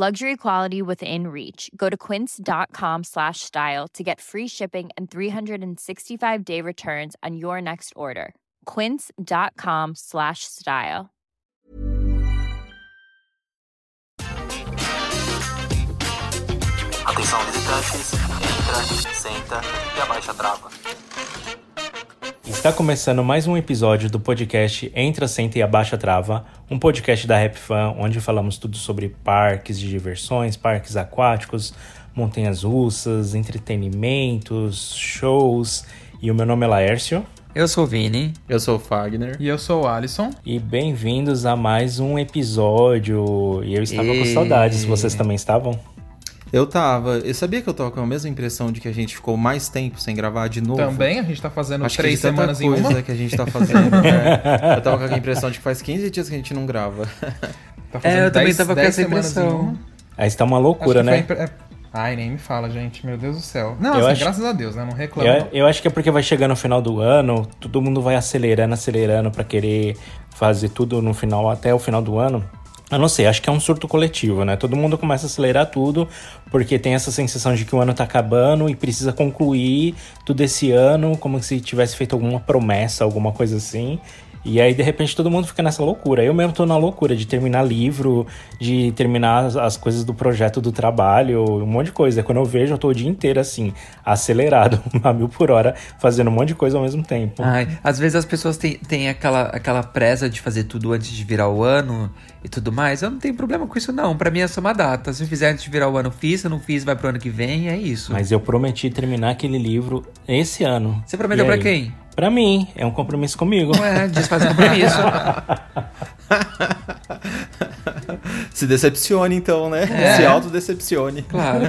Luxury quality within reach. Go to quince.com slash style to get free shipping and 365 day returns on your next order. Quince.com slash style. Atenção visitantes, entra, senta e abaixa a trava. Está começando mais um episódio do podcast Entra, Senta e Abaixa a Trava, um podcast da Rap Fan, onde falamos tudo sobre parques de diversões, parques aquáticos, montanhas russas, entretenimentos, shows. E o meu nome é Laércio. Eu sou o Vini. Eu sou o Fagner. E eu sou o Alisson. E bem-vindos a mais um episódio. E eu estava e... com saudades, vocês também estavam? Eu tava. Eu sabia que eu tava com a mesma impressão de que a gente ficou mais tempo sem gravar de novo. Também? A gente tá fazendo Acho três que semanas coisa em uma? que a gente tá fazendo. é. Eu tava com a impressão de que faz 15 dias que a gente não grava. Tá é, eu também tava com essa impressão. Aí está uma loucura, né? Impre... Ai, nem me fala, gente. Meu Deus do céu. Não, assim, acho... graças a Deus, né? Não reclamo. Eu, eu, acho que é porque vai chegando no final do ano, todo mundo vai acelerando, acelerando para querer fazer tudo no final, até o final do ano. Eu não sei, acho que é um surto coletivo, né? Todo mundo começa a acelerar tudo, porque tem essa sensação de que o ano tá acabando e precisa concluir tudo esse ano, como se tivesse feito alguma promessa, alguma coisa assim. E aí, de repente, todo mundo fica nessa loucura. Eu mesmo tô na loucura de terminar livro, de terminar as, as coisas do projeto do trabalho, um monte de coisa. Quando eu vejo, eu tô o dia inteiro assim, acelerado, a mil por hora, fazendo um monte de coisa ao mesmo tempo. Ai, às vezes as pessoas têm, têm aquela, aquela pressa de fazer tudo antes de virar o ano e tudo mais. Eu não tenho problema com isso, não. Para mim é só uma data. Se eu fizer antes de virar o ano, fiz. Se eu não fiz, vai pro ano que vem, é isso. Mas eu prometi terminar aquele livro esse ano. Você prometeu para quem? Pra mim, é um compromisso comigo. Ué, desfaz o compromisso. Se decepcione então, né? É. Se autodecepcione. Claro.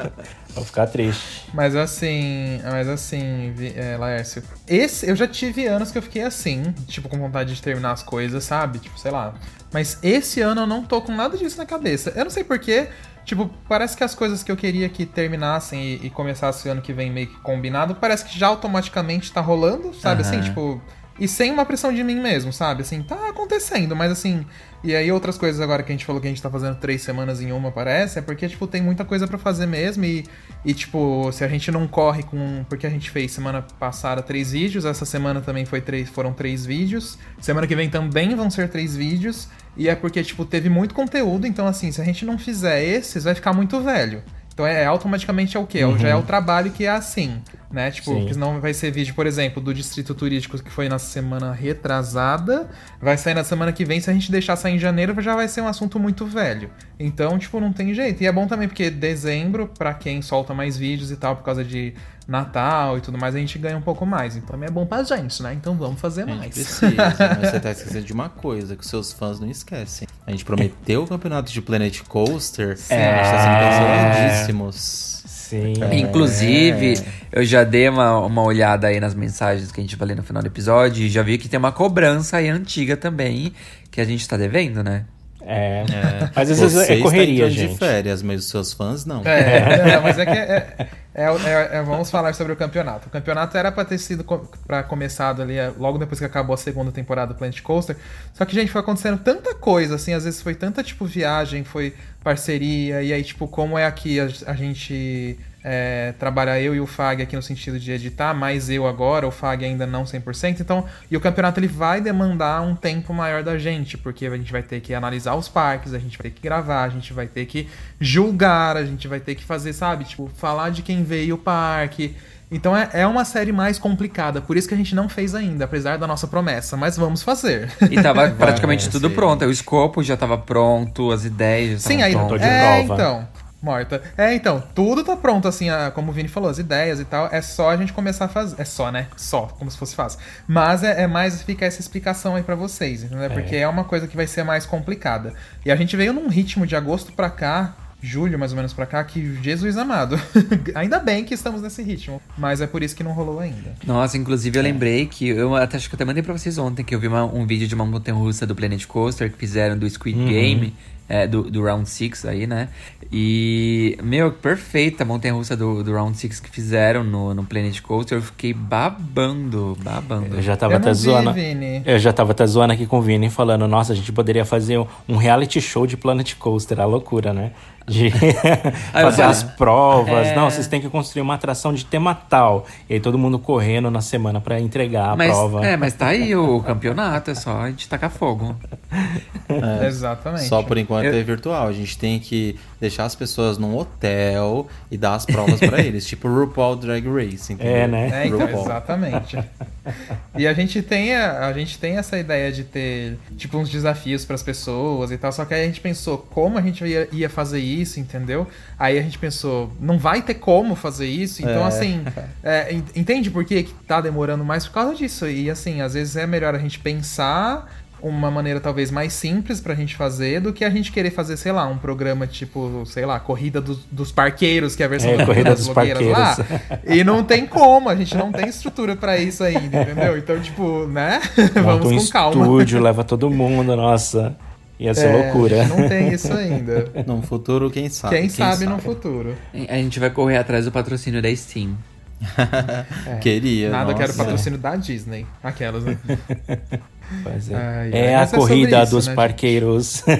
Vou ficar triste. Mas assim, mas assim, é, Laércio, esse, eu já tive anos que eu fiquei assim, tipo, com vontade de terminar as coisas, sabe? Tipo, sei lá. Mas esse ano eu não tô com nada disso na cabeça. Eu não sei porquê, Tipo, parece que as coisas que eu queria que terminassem e, e começasse ano que vem meio que combinado, parece que já automaticamente tá rolando, sabe? Uhum. Assim, tipo. E sem uma pressão de mim mesmo, sabe? Assim, tá acontecendo, mas assim. E aí outras coisas agora que a gente falou que a gente tá fazendo três semanas em uma, parece, é porque, tipo, tem muita coisa para fazer mesmo. E, e, tipo, se a gente não corre com. Porque a gente fez semana passada três vídeos, essa semana também foi três, foram três vídeos. Semana que vem também vão ser três vídeos. E é porque, tipo, teve muito conteúdo, então assim, se a gente não fizer esses, vai ficar muito velho. Então é, é automaticamente é o quê? Uhum. Já é o trabalho que é assim, né? Tipo, Sim. porque senão vai ser vídeo, por exemplo, do Distrito Turístico que foi na semana retrasada, vai sair na semana que vem, se a gente deixar sair em janeiro, já vai ser um assunto muito velho. Então, tipo, não tem jeito. E é bom também porque dezembro, para quem solta mais vídeos e tal, por causa de Natal e tudo mais, a gente ganha um pouco mais. Então também é bom pra gente, né? Então vamos fazer mais. Precisa, mas você tá esquecendo de uma coisa que os seus fãs não esquecem. A gente prometeu o campeonato de Planet Coaster. Sim. É. A gente tá sendo canceladíssimos. Sim. É. Inclusive, eu já dei uma, uma olhada aí nas mensagens que a gente vai ler no final do episódio e já vi que tem uma cobrança aí antiga também que a gente tá devendo, né? É. É. Mas às vezes Você é correria, gente. de férias, mas os seus fãs não. É, não, mas é que é, é- é- é- vamos falar sobre o campeonato. O campeonato era pra ter sido pra começado ali é, logo depois que acabou a segunda temporada do Planet Coaster. Só que, gente, foi acontecendo tanta coisa, assim, às vezes foi tanta, tipo, viagem, foi parceria, e aí, tipo, como é aqui a, a gente é, trabalha eu e o Fag aqui no sentido de editar, mais eu agora, o Fag ainda não 100%, então, e o campeonato ele vai demandar um tempo maior da gente, porque a gente vai ter que analisar os parques, a gente vai ter que gravar, a gente vai ter que julgar, a gente vai ter que fazer, sabe, tipo, falar de quem veio o parque. Então é, é uma série mais complicada, por isso que a gente não fez ainda, apesar da nossa promessa, mas vamos fazer. E tava praticamente tudo sim. pronto. O escopo já tava pronto, as ideias já Sim, aí. estavam tô de prontas. É, prova. então. Morta. É, então, tudo tá pronto, assim, a- como o Vini falou, as ideias e tal. É só a gente começar a fazer. É só, né? Só, como se fosse fácil. Mas é, é mais ficar essa explicação aí pra vocês, entendeu? Porque é uma coisa que vai ser mais complicada. E a gente veio num ritmo de agosto pra cá. Julho, mais ou menos, pra cá, que Jesus amado. ainda bem que estamos nesse ritmo. Mas é por isso que não rolou ainda. Nossa, inclusive eu lembrei que eu até acho que eu até mandei pra vocês ontem que eu vi uma- um vídeo de uma montanha russa do Planet Coaster que fizeram do Squid Game, é, do, do Round 6 aí, né? E, meu, perfeita a montanha russa do, do Round 6 que fizeram no, no Planet Coaster. Eu fiquei babando, babando. Eu já tava Eu até vi, zoando. Vini. Eu já tava até zoando aqui com o Vini, falando, nossa, a gente poderia fazer um reality show de Planet Coaster, a loucura, né? De fazer as provas. é. Não, vocês têm que construir uma atração de tema tal. E aí todo mundo correndo na semana pra entregar a Mas, prova. é, mas tá aí o campeonato, é só a gente tacar fogo. Exatamente. Só por enquanto Eu- é virtual. A gente tem que deixar as pessoas num hotel e dar as provas pra eles. Tipo RuPaul Drag Race, entendeu? É, né? É, então, exatamente. e a gente tem a, a gente tem essa ideia de ter tipo uns desafios para as pessoas e tal, só que aí a gente pensou como a gente ia, ia fazer isso, entendeu? Aí a gente pensou, não vai ter como fazer isso, então É. assim, é, en- entende por que que tá demorando mais por causa disso? E assim, às vezes é melhor a gente pensar uma maneira talvez mais simples pra gente fazer do que a gente querer fazer, sei lá, um programa tipo, sei lá, Corrida dos, dos Parqueiros, que é a versão É, da- Corrida das dos blogueiras lá. Parqueiros. E não tem como, a gente não tem estrutura pra isso ainda, entendeu? Então, tipo, né? Vamos um com calma. estúdio, leva todo mundo, nossa. Ia ser É, loucura. A gente não tem isso ainda. No futuro, quem sabe? Quem, sabe, no futuro. A gente vai correr atrás do patrocínio da Steam. Queria. Nada quero nossa. patrocínio da Disney. Aquelas, né? Pois é. Ai, é a é corrida isso, dos né, parqueiros.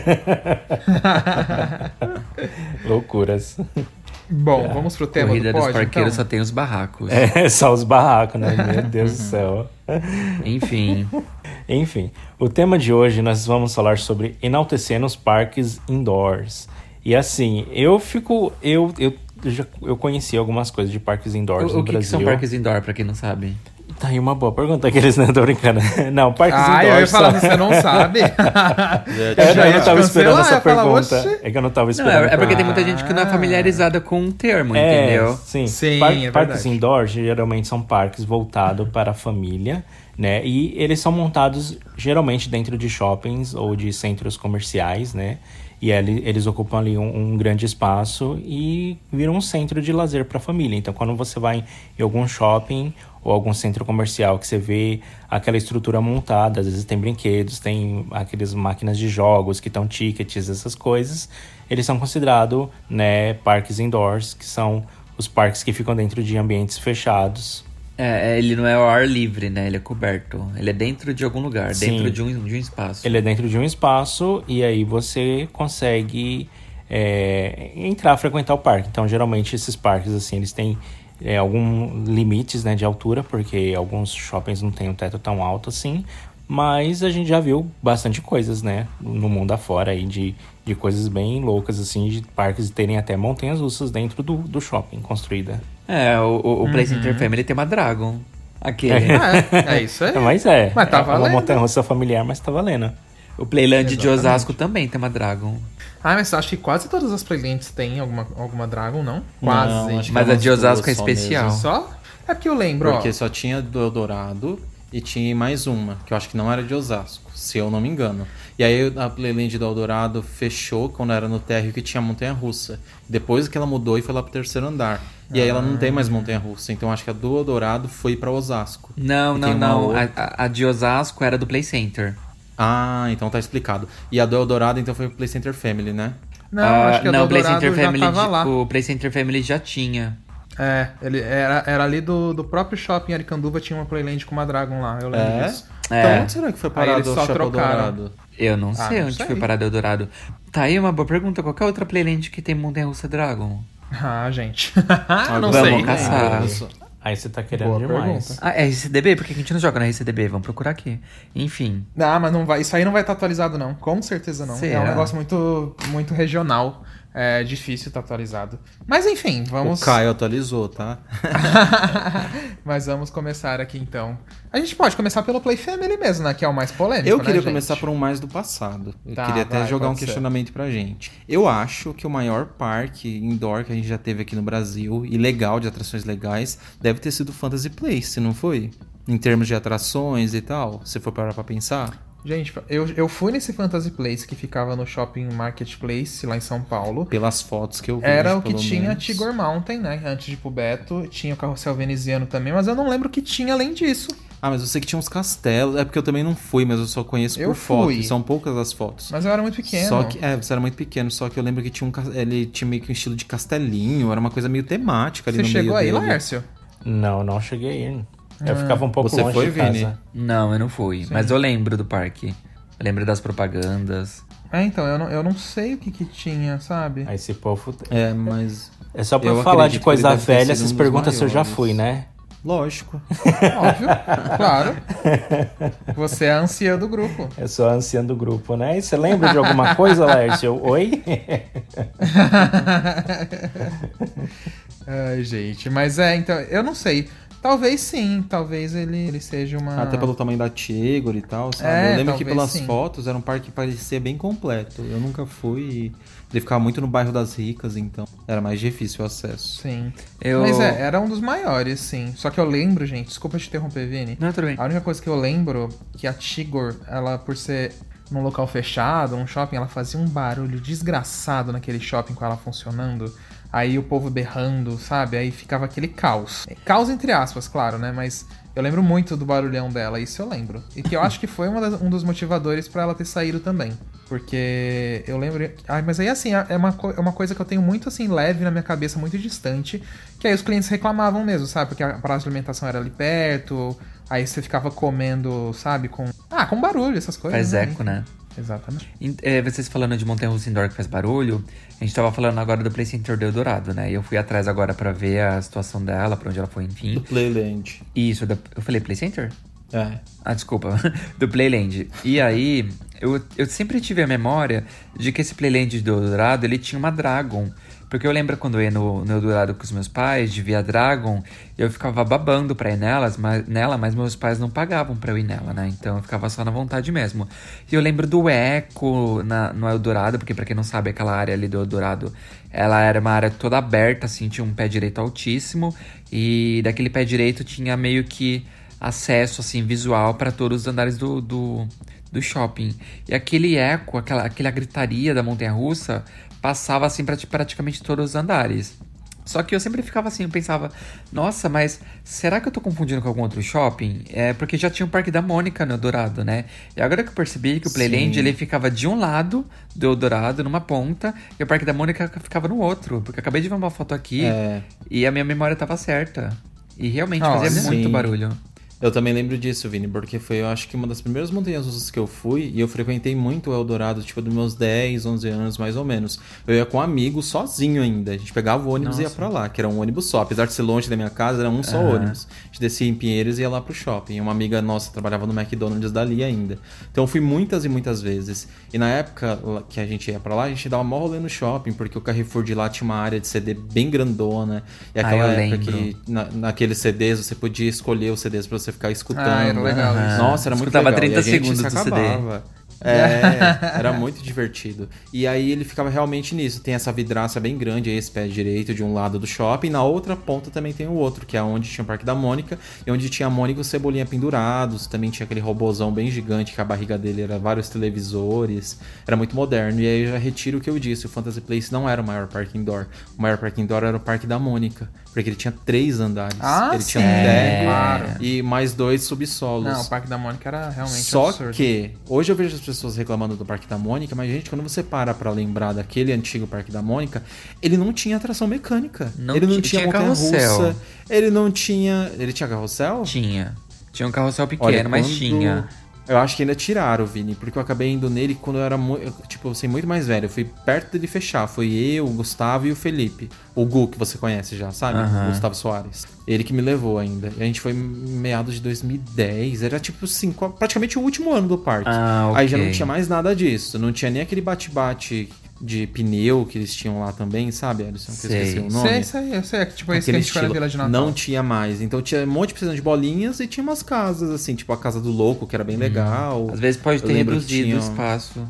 Loucuras. Bom, vamos pro tema Corrida do dos parqueiros então? só tem os barracos. É só os barracos, né? Meu Deus do céu. Enfim. Enfim, o tema de hoje nós vamos falar sobre enaltecendo os parques indoors. E assim, eu fico. Eu, eu, já, eu conheci algumas coisas de parques indoors O, no o que, que Brasil. são parques indoor, pra quem não sabe? Tá aí uma boa pergunta que eles não tô brincando. Não, parques Ah, indoors. eu ia falar, você não sabe? É, já não, eu não te tava esperando essa pergunta. É que eu não tava Não, esperando. é, é porque tem muita Ah. gente que não é familiarizada com o termo, É, entendeu? Sim, Sim, Par- é parques indoor geralmente são parques voltados para a família, né? E eles são montados geralmente dentro de shoppings ou de centros comerciais, né? E ali, eles ocupam ali um, um grande espaço e viram um centro de lazer para a família. Então, quando você vai em algum shopping ou algum centro comercial que você vê aquela estrutura montada, às vezes tem brinquedos, tem aquelas máquinas de jogos que estão tickets, essas coisas, eles são considerados, né, parques indoors, que são os parques que ficam dentro de ambientes fechados. É, é, ele não é ao ar livre, né? Ele é coberto. Ele é dentro de algum lugar, Sim. dentro de um, de um espaço. Ele é dentro de um espaço e aí você consegue é, entrar, frequentar o parque. Então, geralmente, esses parques, assim, eles têm é, alguns limites né, de altura, porque alguns shoppings não têm um teto tão alto assim. Mas a gente já viu bastante coisas, né? No mundo afora aí, de, de coisas bem loucas, assim, de parques terem até montanhas russas dentro do, do shopping construída. É, o, o, o Play Uhum. Center Family tem uma Dragon. Aquele. É, é isso aí. Mas é, Mas tá é uma valendo. montanha russa familiar, mas tá valendo. O Playland de. Osasco também tem uma Dragon. Ah, mas acho que quase todas as playlists têm alguma, alguma Dragon, não? Não, Quase. que Mas a de Osasco é especial. mesmo. Só? É porque eu lembro, Porque ó. só tinha do Eldorado e tinha mais uma, que eu acho que não era de Osasco, se eu não me engano. E aí a Playland do Eldorado fechou quando era no térreo que tinha montanha russa. Depois que ela mudou e foi lá pro terceiro andar. E aí ela não tem mais montanha russa, então acho que a do Eldorado foi pra Osasco. Não, E não, não. outra- A, a- de Osasco era do Play Center. Ah, então tá explicado. E a do Eldorado, então, foi o Play Center Family, né? Não, Ah, acho que a não, do o Play Eldorado Center já Family, tava lá. o Play Center Family já tinha. É, ele era, era ali do, do próprio shopping Aricanduva, tinha uma Playland com uma Dragon lá, eu lembro É? disso. É. Então onde será que foi parado o só Chapéu trocaram. Dourado? Eu não Ah, sei não onde sei. foi parado Eldorado. Tá aí uma boa pergunta. Qual é a outra Playland que tem Montanha Russa Dragon? Ah, gente. Ah, não vamos sei. caçar. Isso. Aí você tá querendo Boa demais. pergunta. Ah, é RCDB? Por que a gente não joga na RCDB? Vamos procurar aqui. Enfim. Ah, mas não vai, isso aí não vai estar atualizado, não. Com certeza não. É Será? um negócio muito, muito regional. É difícil estar atualizado. Mas enfim, vamos. O Caio atualizou, tá? Mas vamos começar aqui então. A gente pode começar pelo Play Family mesmo, né? Que é o mais polêmico. Eu né, queria gente? começar por um mais do passado. Eu Tá, queria até vai, jogar um ser. questionamento pra gente. Eu acho que o maior parque indoor que a gente já teve aqui no Brasil, e legal, de atrações legais, deve ter sido o Fantasy Place, não foi? Em termos de atrações e tal, se for parar pra pensar. Gente, eu, eu fui nesse Fantasy Place que ficava no Shopping Marketplace, lá em São Paulo. Pelas fotos que eu vejo, Era o que pelo tinha menos. Tigor Mountain, né? Antes de ir pro Beto. Tinha o carrossel veneziano também, mas eu não lembro o que tinha além disso. Ah, mas eu sei que tinha uns castelos. É porque eu também não fui, mas eu só conheço Eu por foto. fui. e São poucas as fotos. Mas eu era muito pequeno. Só que, é, você era muito pequeno, só que eu lembro que tinha um, ele tinha meio que um estilo de castelinho, era uma coisa meio temática ali Você no chegou meio aí, dele. Laércio? Não, não cheguei aí. Eu ficava um pouco Você longe foi, de casa. Vini? Não, eu não fui. Mas eu lembro do parque. Eu lembro das propagandas. É, então, eu não, eu não sei o que que tinha, sabe? Aí esse povo... É, mas. É só pra Eu falar de coisa velha, um dos perguntam se eu já maiores. fui, né? Lógico. Óbvio, claro. Você é a anciã do grupo. Eu sou a anciã do grupo, né? E você lembra de alguma coisa, Lércio? Oi? Ai, gente. Mas é, então, eu não sei. Talvez sim, talvez ele, ele seja uma. Até pelo tamanho da Tigor e tal, sabe? É, eu lembro que pelas sim. fotos era um parque que parecia bem completo. Eu nunca fui e ele ficava muito no bairro das ricas, então era mais difícil o acesso. Sim. Eu... Mas é, era um dos maiores, sim. Só que eu lembro, gente, desculpa te interromper, Vini. Não, tudo bem. A única coisa que eu lembro que a Tigor, ela por ser num local fechado, um shopping, ela fazia um barulho desgraçado naquele shopping com ela funcionando. Aí o povo berrando, sabe? Aí ficava aquele caos. Caos entre aspas, claro, né? Mas eu lembro muito do barulhão dela, isso eu lembro. E que eu acho que foi das- um dos motivadores pra ela ter saído também. Porque eu lembro. Ai, mas aí assim, é uma, é uma coisa que eu tenho muito assim, leve na minha cabeça, muito distante. Que aí os clientes reclamavam mesmo, sabe? Porque a praça de alimentação era ali perto. Aí você ficava comendo, sabe? Com. Ah, com barulho, essas coisas. Faz né? eco, né? Exatamente. É, vocês falando de Montanha Russa Indoor que faz barulho, a gente tava falando agora do Play Center do Eldorado, né? E eu fui atrás agora pra ver a situação dela, pra onde ela foi, Do enfim. Playland. Isso, da- eu falei Play Center? É. Ah, desculpa. do Playland. E aí, eu, eu sempre tive a memória de que esse Playland do Eldorado, ele tinha uma Dragon. Porque eu lembro quando eu ia no, no Eldorado com os meus pais, de ver a Dragon, eu ficava babando pra ir nelas, mas, nela, mas meus pais não pagavam pra eu ir nela, né? Então eu ficava só na vontade mesmo. E eu lembro do Eco na, no Eldorado, porque pra quem não sabe, aquela área ali do Eldorado, ela era uma área toda aberta, assim, tinha um pé direito altíssimo. E daquele pé direito tinha meio que acesso assim visual para todos os andares do, do, do shopping. E aquele eco, aquela, aquela gritaria da montanha russa passava assim para praticamente todos os andares. Só que eu sempre ficava assim, eu pensava, nossa, mas será que eu tô confundindo com algum outro shopping? É porque já tinha o Parque da Mônica no Eldorado, né? E agora que eu percebi que o Playland Sim. ele ficava de um lado do Eldorado, numa ponta, e o Parque da Mônica ficava no outro. Porque eu acabei de ver uma foto aqui É. e a minha memória tava certa. E realmente Ah, fazia sim. muito barulho. Eu também lembro disso, Vini, porque foi, eu acho que uma das primeiras montanhas russas que eu fui, e eu frequentei muito o Eldorado, tipo, dos meus 10, 11 anos, mais ou menos. Eu ia com amigos, sozinho ainda. A gente pegava o ônibus e ia Nossa. pra lá, que era um ônibus só. Apesar de ser longe da minha casa, era um só Aham. ônibus. A gente descia em Pinheiros e ia lá pro shopping. Uma amiga nossa trabalhava no McDonald's dali ainda. Então eu fui muitas e muitas vezes. E na época que a gente ia pra lá, a gente dava mó rolê no shopping, porque o Carrefour de lá tinha uma área de CD bem grandona. E Ah, aquela eu época lembro. que na, naqueles CDs você podia escolher os CDs pra você ficar escutando. Ah, era legal isso. Nossa, era muito Escutava legal. 30 e a gente segundos se do CD. acabava. É, era muito divertido. E aí ele ficava realmente nisso. Tem essa vidraça bem grande aí, esse pé direito de um lado do shopping. Na outra ponta também tem o outro, que é onde tinha o Parque da Mônica. E onde tinha a Mônica e o Cebolinha pendurados. Também tinha aquele robozão bem gigante, que a barriga dele era vários televisores. Era muito moderno. E aí eu já retiro o que eu disse. O Fantasy Place não era o maior parque indoor. O maior parque indoor era o Parque da Mônica. Porque ele tinha três andares. Ah, ele sim, tinha um térreo claro. e mais dois subsolos. Não, o Parque da Mônica era realmente Só absurdo. que hoje eu vejo as pessoas reclamando do Parque da Mônica, mas gente, quando você para pra lembrar daquele antigo Parque da Mônica, ele não tinha atração mecânica. Não ele não tinha- tinha, carrossel. Ele não tinha, ele tinha carrossel? Tinha. Tinha um carrossel pequeno, Olha, mas quando- tinha. Eu acho que ainda tiraram, Vini, porque eu acabei indo nele quando eu era muito, tipo, assim, muito mais velho. Eu fui perto dele fechar. Foi eu, o Gustavo e o Felipe. O Gu, que você conhece já, sabe? O Gustavo Soares. Ele que me levou ainda. E a gente foi meados de 2010. Era tipo assim, praticamente o último ano do parque. Ah, Aí já não tinha mais nada disso. Não tinha nem aquele bate-bate de pneu que eles tinham lá também, sabe, Alisson? Que eu Sei. esqueci o nome. Sei, sei, eu sei. é que, Tipo, esse que a gente foi na. Vila de Natal. Não tinha mais. Então tinha um monte de piscina de bolinhas e tinha umas casas, assim, tipo a casa do louco, que era bem legal. Às vezes pode Eu ter reduzido tinha- o espaço.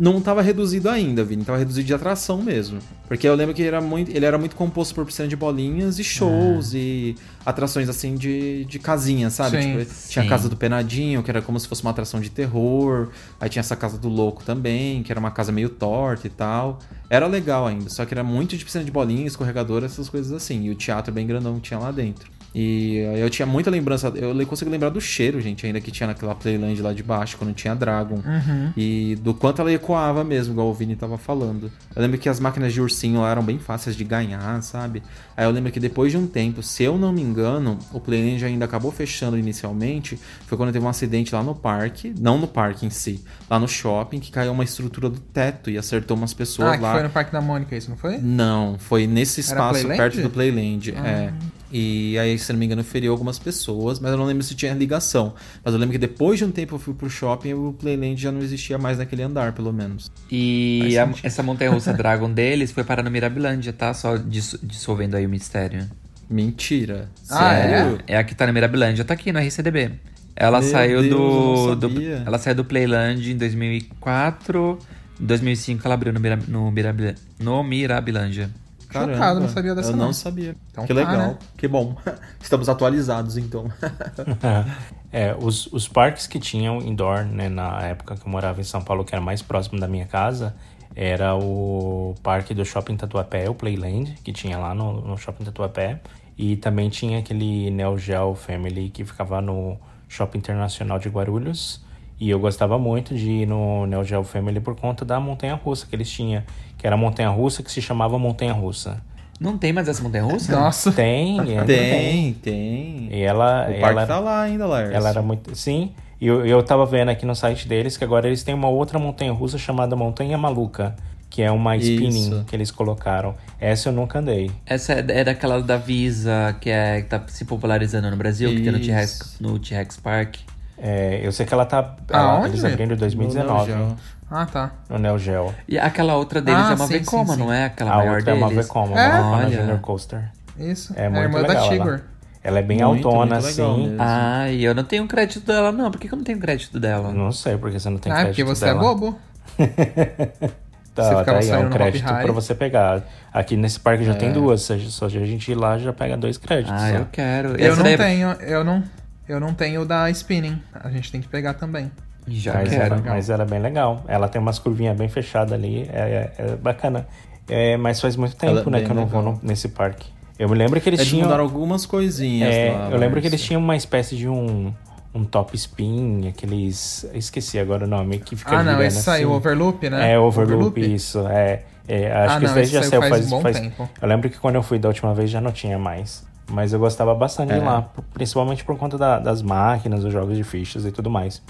Não tava reduzido ainda, Vini. Tava reduzido de atração mesmo. Porque eu lembro que ele era muito, ele era muito composto por piscina de bolinhas e shows e atrações assim de, de casinha, sabe? Sim. Tipo, tinha a Sim. casa do Penadinho, que era como se fosse uma atração de terror. Aí tinha essa casa do louco também, que era uma casa meio torta e tal. Era legal ainda, só que era muito de piscina de bolinha, escorregador, essas coisas assim. E o teatro bem grandão que tinha lá dentro. E aí eu tinha muita lembrança, eu consigo lembrar do cheiro, gente, ainda que tinha naquela Playland lá de baixo, quando tinha Dragon. Uhum. E do quanto ela ecoava mesmo, igual o Vini tava falando. Eu lembro que as máquinas de ursinho lá eram bem fáceis de ganhar, sabe? Aí eu lembro que depois de um tempo, se eu não me engano, o Playland ainda acabou fechando inicialmente. Foi quando teve um acidente lá no parque, não no parque em si, lá no shopping, que caiu uma estrutura do teto e acertou umas pessoas Ah, lá. foi no Parque da Mônica isso, não foi? Não, foi nesse espaço perto do Playland. Ah. É. E aí, se não me engano, feriu algumas pessoas, mas eu não lembro se tinha ligação. Mas eu lembro que depois de um tempo eu fui pro shopping e o Playland já não existia mais naquele andar, pelo menos. E a- essa montanha-russa Dragon deles foi parar no Mirabilândia, tá? Só dis- dissolvendo aí o mistério. Mentira. Ah, Sério? É a que tá no Mirabilândia, tá aqui no RCDB. Ela Meu saiu Deus, do, do- sabia. Ela saiu do Playland em 2004. Em 2005 ela abriu no, Mira, no, Mirabil- no Mirabilândia. Caramba, Chocado, não sabia dessa Eu não não. sabia. Então que tá, legal. né? Que bom. Estamos atualizados, então. É, os, os parques que tinham indoor, né, na época que eu morava em São Paulo, que era mais próximo da minha casa, era o parque do Shopping Tatuapé, o Playland, que tinha lá no, no Shopping Tatuapé. E também tinha aquele Neo Geo Family que ficava no Shopping Internacional de Guarulhos. E eu gostava muito de ir no Neo Geo Family por conta da montanha-russa que eles tinham. Que era a montanha-russa que se chamava montanha-russa. Não tem mais essa montanha-russa? Nossa. Tem, ainda Tem, tem. E ela, O parque ela, tá lá ainda, Lars. ela era muito. Sim. E eu, eu tava vendo aqui no site deles que agora eles têm uma outra montanha russa chamada Montanha Maluca. Que é uma spinning Isso. que eles colocaram. Essa eu nunca andei. Essa é, é daquela da Visa, que, é, que tá se popularizando no Brasil, que tem no T-Rex, Isso. no T-Rex Park. É, eu sei que ela tá. ela- Aonde? eles abriram em 2019 No Neo Geo. Ah, tá. no Neo Geo. E aquela outra deles Ah, é uma sim, Vekoma, sim, sim. não é? Aquela a maior outra é uma deles. Vekoma, É? uma Olha. Junior Coaster. Isso. É a muito irmã legal. da ela. Tigor. Ela é bem Muito, autona, muito assim. mesmo. Ai, eu não tenho crédito dela, não. Por que, que eu não tenho crédito dela? Não sei porque você não tem Ah, crédito porque você dela. é bobo. Tá, Você tá ficava aí, é saindo um crédito pra você pegar. Aqui nesse parque já É. tem duas. Só a gente ir lá já pega dois créditos. Ah, só. eu quero. Eu Essa não daí- é tenho, eu não, eu não tenho da Spinning. A gente tem que pegar também. Já Mas ela, mas ela é bem legal. Ela tem umas curvinhas bem fechadas ali. É, é- é bacana. É, mas faz muito Ela é tempo, né, que eu não vou legal. no- nesse parque. Eu me lembro que eles Eles tinham. algumas coisinhas é, lá. eu lembro que eles tinham uma espécie de um, um top spin, aqueles. Esqueci agora o nome, que fica Ah, não, esse saiu, assim. Overloop, né? É, Overloop, isso. É, é, acho Ah, que não, esse daí já saiu saiu faz faz, um tempo. Eu lembro que quando eu fui da última vez já não tinha mais. Mas eu gostava bastante de É. lá, principalmente por conta da- das máquinas, dos jogos de fichas e tudo mais.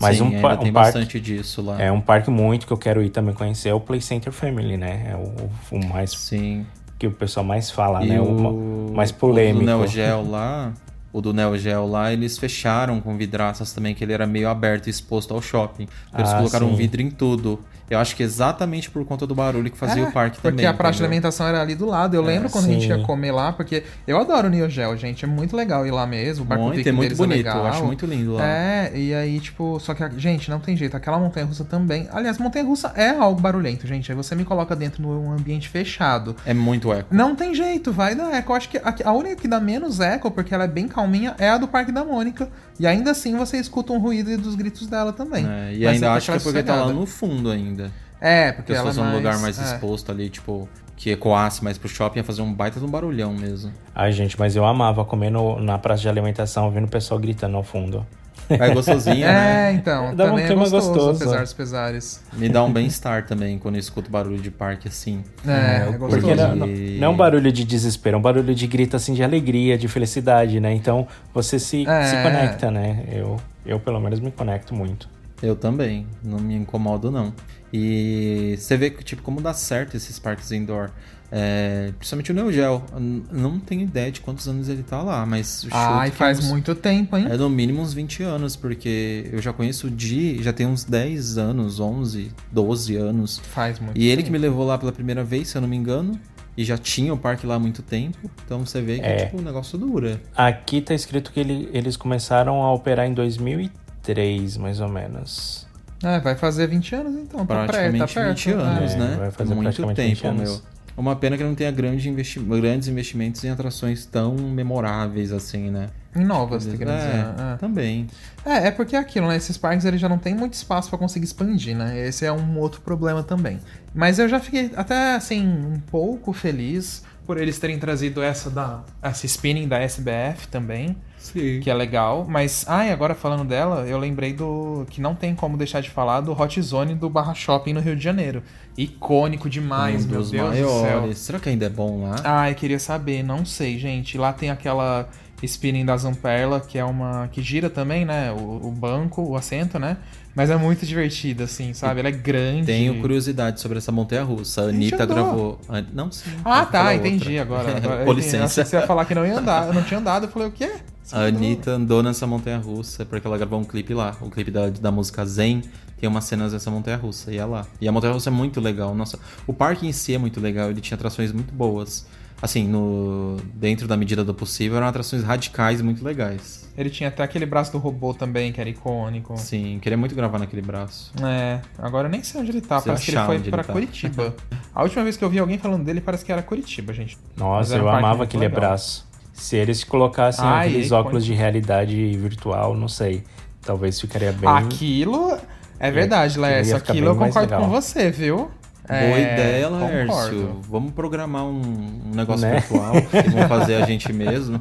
Mas Sim, um, ainda pa- tem um parque. bastante disso lá. É um parque muito que eu quero ir também conhecer é o Play Center Family, né? É o, o mais Sim. que o pessoal mais fala, E né? O, o mais O polêmico. do Neo Geo lá, o do Neo Geo lá, eles fecharam com vidraças também, que ele era meio aberto e exposto ao shopping. Eles Ah, colocaram sim. vidro em tudo. Eu acho que exatamente por conta do barulho que fazia É, o parque porque também. a praça de alimentação era ali do lado. Eu lembro quando a gente sim. ia comer lá, porque eu adoro o Neo Geo, gente. É muito legal ir lá mesmo. O barco Muito, é muito deles bonito, legal. eu acho muito lindo lá. É, e aí, tipo, só que, a- gente, não tem jeito. Aquela montanha-russa também. Aliás, montanha-russa é algo barulhento, gente. Aí você me coloca dentro de um ambiente fechado. É muito eco. Não tem jeito, vai dar eco. Eu acho que a, a única que dá menos eco, porque ela é bem calminha, é a do Parque da Mônica. E ainda assim você escuta um ruído dos gritos dela também. É, e Mas ainda acho que é tá porque tá lá sossegada. no fundo ainda. É, porque se ela fosse é um lugar mais mais é. exposto ali, tipo, que ecoasse mais pro shopping, ia fazer um baita de um barulhão mesmo. Ai, gente, mas eu amava comer no- na praça de alimentação, ouvindo o pessoal gritando ao fundo. É gostosinho, É, né? então, Dá um também é clima gostoso, gostoso. apesar dos pesares. Me dá um bem-estar também quando eu escuto barulho de parque assim. É, é eu gostoso. Porque não, não, não é um barulho de desespero, é um barulho de grito assim de alegria, de felicidade, né? Então você se, É. se conecta, né? Eu, eu pelo menos me conecto muito. Eu também, não me incomodo não. E você vê que, tipo, como dá certo esses parques indoor. É, principalmente o Neo Geo. Não tenho ideia de quantos anos ele tá lá, mas... Ai, faz uns- muito tempo, hein? É no mínimo uns 20 anos, porque eu já conheço o Di, já tem uns 10 anos, 11, 12 anos. Faz muito E ele tempo. que me levou lá pela primeira vez, se eu não me engano. E já tinha o parque lá há muito tempo. Então você vê que, É. tipo, o negócio dura. Aqui tá escrito que ele- eles começaram a operar em 2003, mais ou menos. É, vai fazer 20 anos então, tá perto, tá praticamente perto. 20 anos, É, né? vai fazer Muito praticamente 20 tempo, meu. Uma pena que não tenha grande investi grandes investimentos em atrações tão memoráveis assim, né? Em novas, tem que dizer. É, É. também. É, é porque é aquilo, né? Esses parques eles já não tem muito espaço pra conseguir expandir, né? Esse é um outro problema também. Mas eu já fiquei até assim um pouco feliz por eles terem trazido essa da essa spinning da SBF também, Sim. que é legal. Mas ai, agora falando dela, eu lembrei do que não tem como deixar de falar do Hot Zone do Barra Shopping no Rio de Janeiro. Icônico demais, um meu Deus do céu. maiores. Será que ainda é bom lá? Ai, queria saber, não sei, gente. Lá tem aquela spinning da Zamperla, que é uma. que gira também, né? O, o banco, o assento, né? Mas é muito divertida, assim, sabe? Ela é grande. Tenho curiosidade sobre essa montanha russa. A Anitta andou. gravou. Não, sim. Ah, tá, outra. entendi agora. agora Com licença. Você ia falar que não ia andar. Eu não tinha andado, eu falei, o quê? Você A andou? Anitta andou nessa montanha russa porque ela gravou um clipe lá. O clipe da, da música Zen tem umas cenas dessa montanha russa e é lá. E a montanha russa é muito legal. Nossa, o parque em si é muito legal. Ele tinha atrações muito boas. Assim, no dentro da medida do possível, eram atrações radicais e muito legais. Ele tinha até aquele braço do robô também, que era icônico. Sim, queria muito gravar naquele braço. É, agora eu nem sei onde ele tá. Você parece que ele foi onde ele pra tá. Curitiba. A última vez que eu vi alguém falando dele, parece que era Curitiba, gente. Nossa, eu amava aquele legal. abraço. Se eles colocassem Ai, aqueles é óculos de realidade virtual, não sei. Talvez ficaria bem. Aquilo é verdade, ficar Aquilo eu concordo com você, viu? Boa É, ideia, Laércio. Vamos programar um, um negócio Né? virtual que vão fazer a gente mesmo.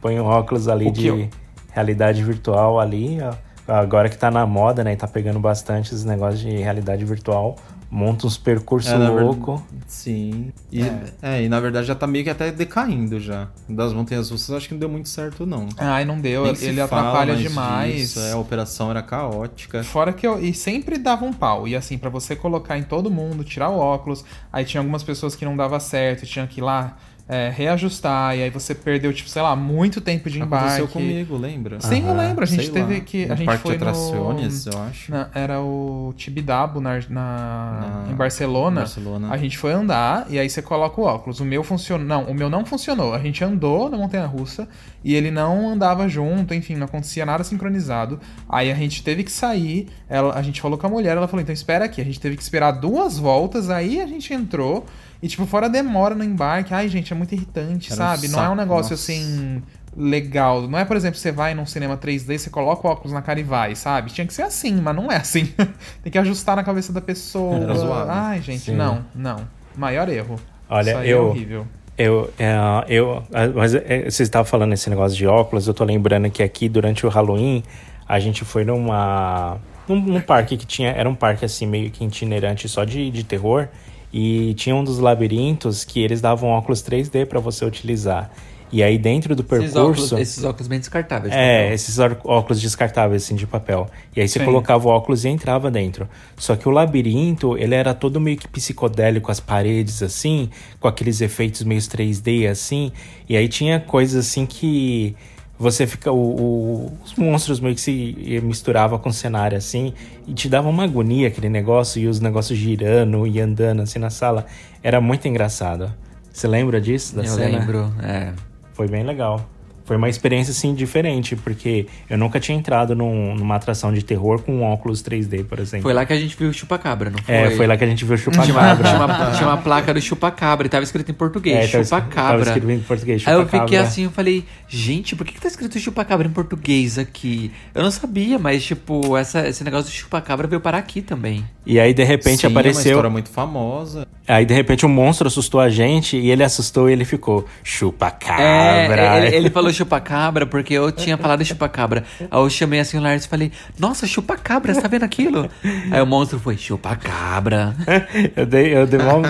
Põe um óculos ali O de eu- realidade virtual ali, ó. Agora que tá na moda, né? e Tá pegando bastante esses negócios de realidade virtual. Monta uns percursos É, loucos. Sim. E, é. e na verdade já tá meio que até decaindo já. Das montanhas russas acho que não deu muito certo, não. Ai, não deu. Nem Ele atrapalha mais demais. disso, é, a operação era caótica. Fora que eu. E sempre dava um pau. E assim, pra você colocar em todo mundo, tirar o óculos. Aí tinha algumas pessoas que não dava certo, tinha que ir lá é, reajustar. E aí você perdeu, tipo, sei lá, muito tempo de embarque. Aconteceu comigo, lembra? Sim, eu lembro. A gente Sei teve lá, que. A no gente parque foi de atrações, no. eu acho. na- era o Tibidabo na, na- Na- em Barcelona. Barcelona. A gente foi andar e aí você coloca o óculos. O meu funcionou. Não, o meu não funcionou. A gente andou na montanha russa e ele não andava junto, enfim, não acontecia nada sincronizado. Aí a gente teve que sair. Ela, a gente falou com a mulher, ela falou: então espera aqui. A gente teve que esperar duas voltas, aí a gente entrou. E, tipo, fora a demora no embarque. Ai, gente, é muito irritante, Era um sabe? não é um negócio nossa. assim legal. Não é, por exemplo, você vai num cinema 3D, você coloca o óculos na cara e vai, sabe? Tinha que ser assim, mas não é assim. Tem que ajustar na cabeça da pessoa. Era zoado. Ai, gente, Sim. não, não. Maior erro. Olha, Isso aí eu- é horrível. Eu, é, eu, ah, mas é, você estava falando esse negócio de óculos, eu tô lembrando que aqui durante o Halloween a gente foi numa num, num parque que tinha, era um parque assim meio que itinerante só de, de terror e tinha um dos labirintos que eles davam óculos 3D para você utilizar. E aí dentro do Esses percurso. óculos, esses óculos bem descartáveis. de É, esses óculos descartáveis, assim, de papel. E aí você Sim. colocava o óculos e entrava dentro. Só que o labirinto, ele era todo meio que psicodélico, as paredes, assim, com aqueles efeitos meio 3D, assim. E aí tinha coisas, assim, que você fica... O, o- os monstros meio que se misturava com o cenário, assim. E te dava uma agonia aquele negócio. E os negócios girando e andando, assim, na sala. Era muito engraçado. Você lembra disso, da Eu cena? lembro, é. Foi bem legal. Foi uma experiência, assim, diferente, porque eu nunca tinha entrado num- numa atração de terror com um óculos 3D, por exemplo. Foi lá que a gente viu o chupacabra, não foi? É, foi lá que a gente viu o uma, chupacabra. tinha, uma, tinha uma placa do chupacabra e tava escrito em português, É, tava es- Tava chupacabra. escrito em português, Aí eu chupacabra. fiquei assim, eu falei, gente, por que, que tá escrito chupacabra em português aqui? Eu não sabia, mas tipo, essa, esse negócio de chupacabra veio parar aqui também. E aí, de repente, Sim, É uma apareceu... história muito famosa. Aí, de repente, um monstro assustou a gente e ele assustou e ele ficou chupacabra. É, ele, ele falou chupacabra porque eu tinha falado chupacabra. Aí eu chamei assim o Lars e falei, nossa, chupacabra, você tá vendo aquilo? Aí o monstro foi, chupacabra. eu, dei, eu, dei mó,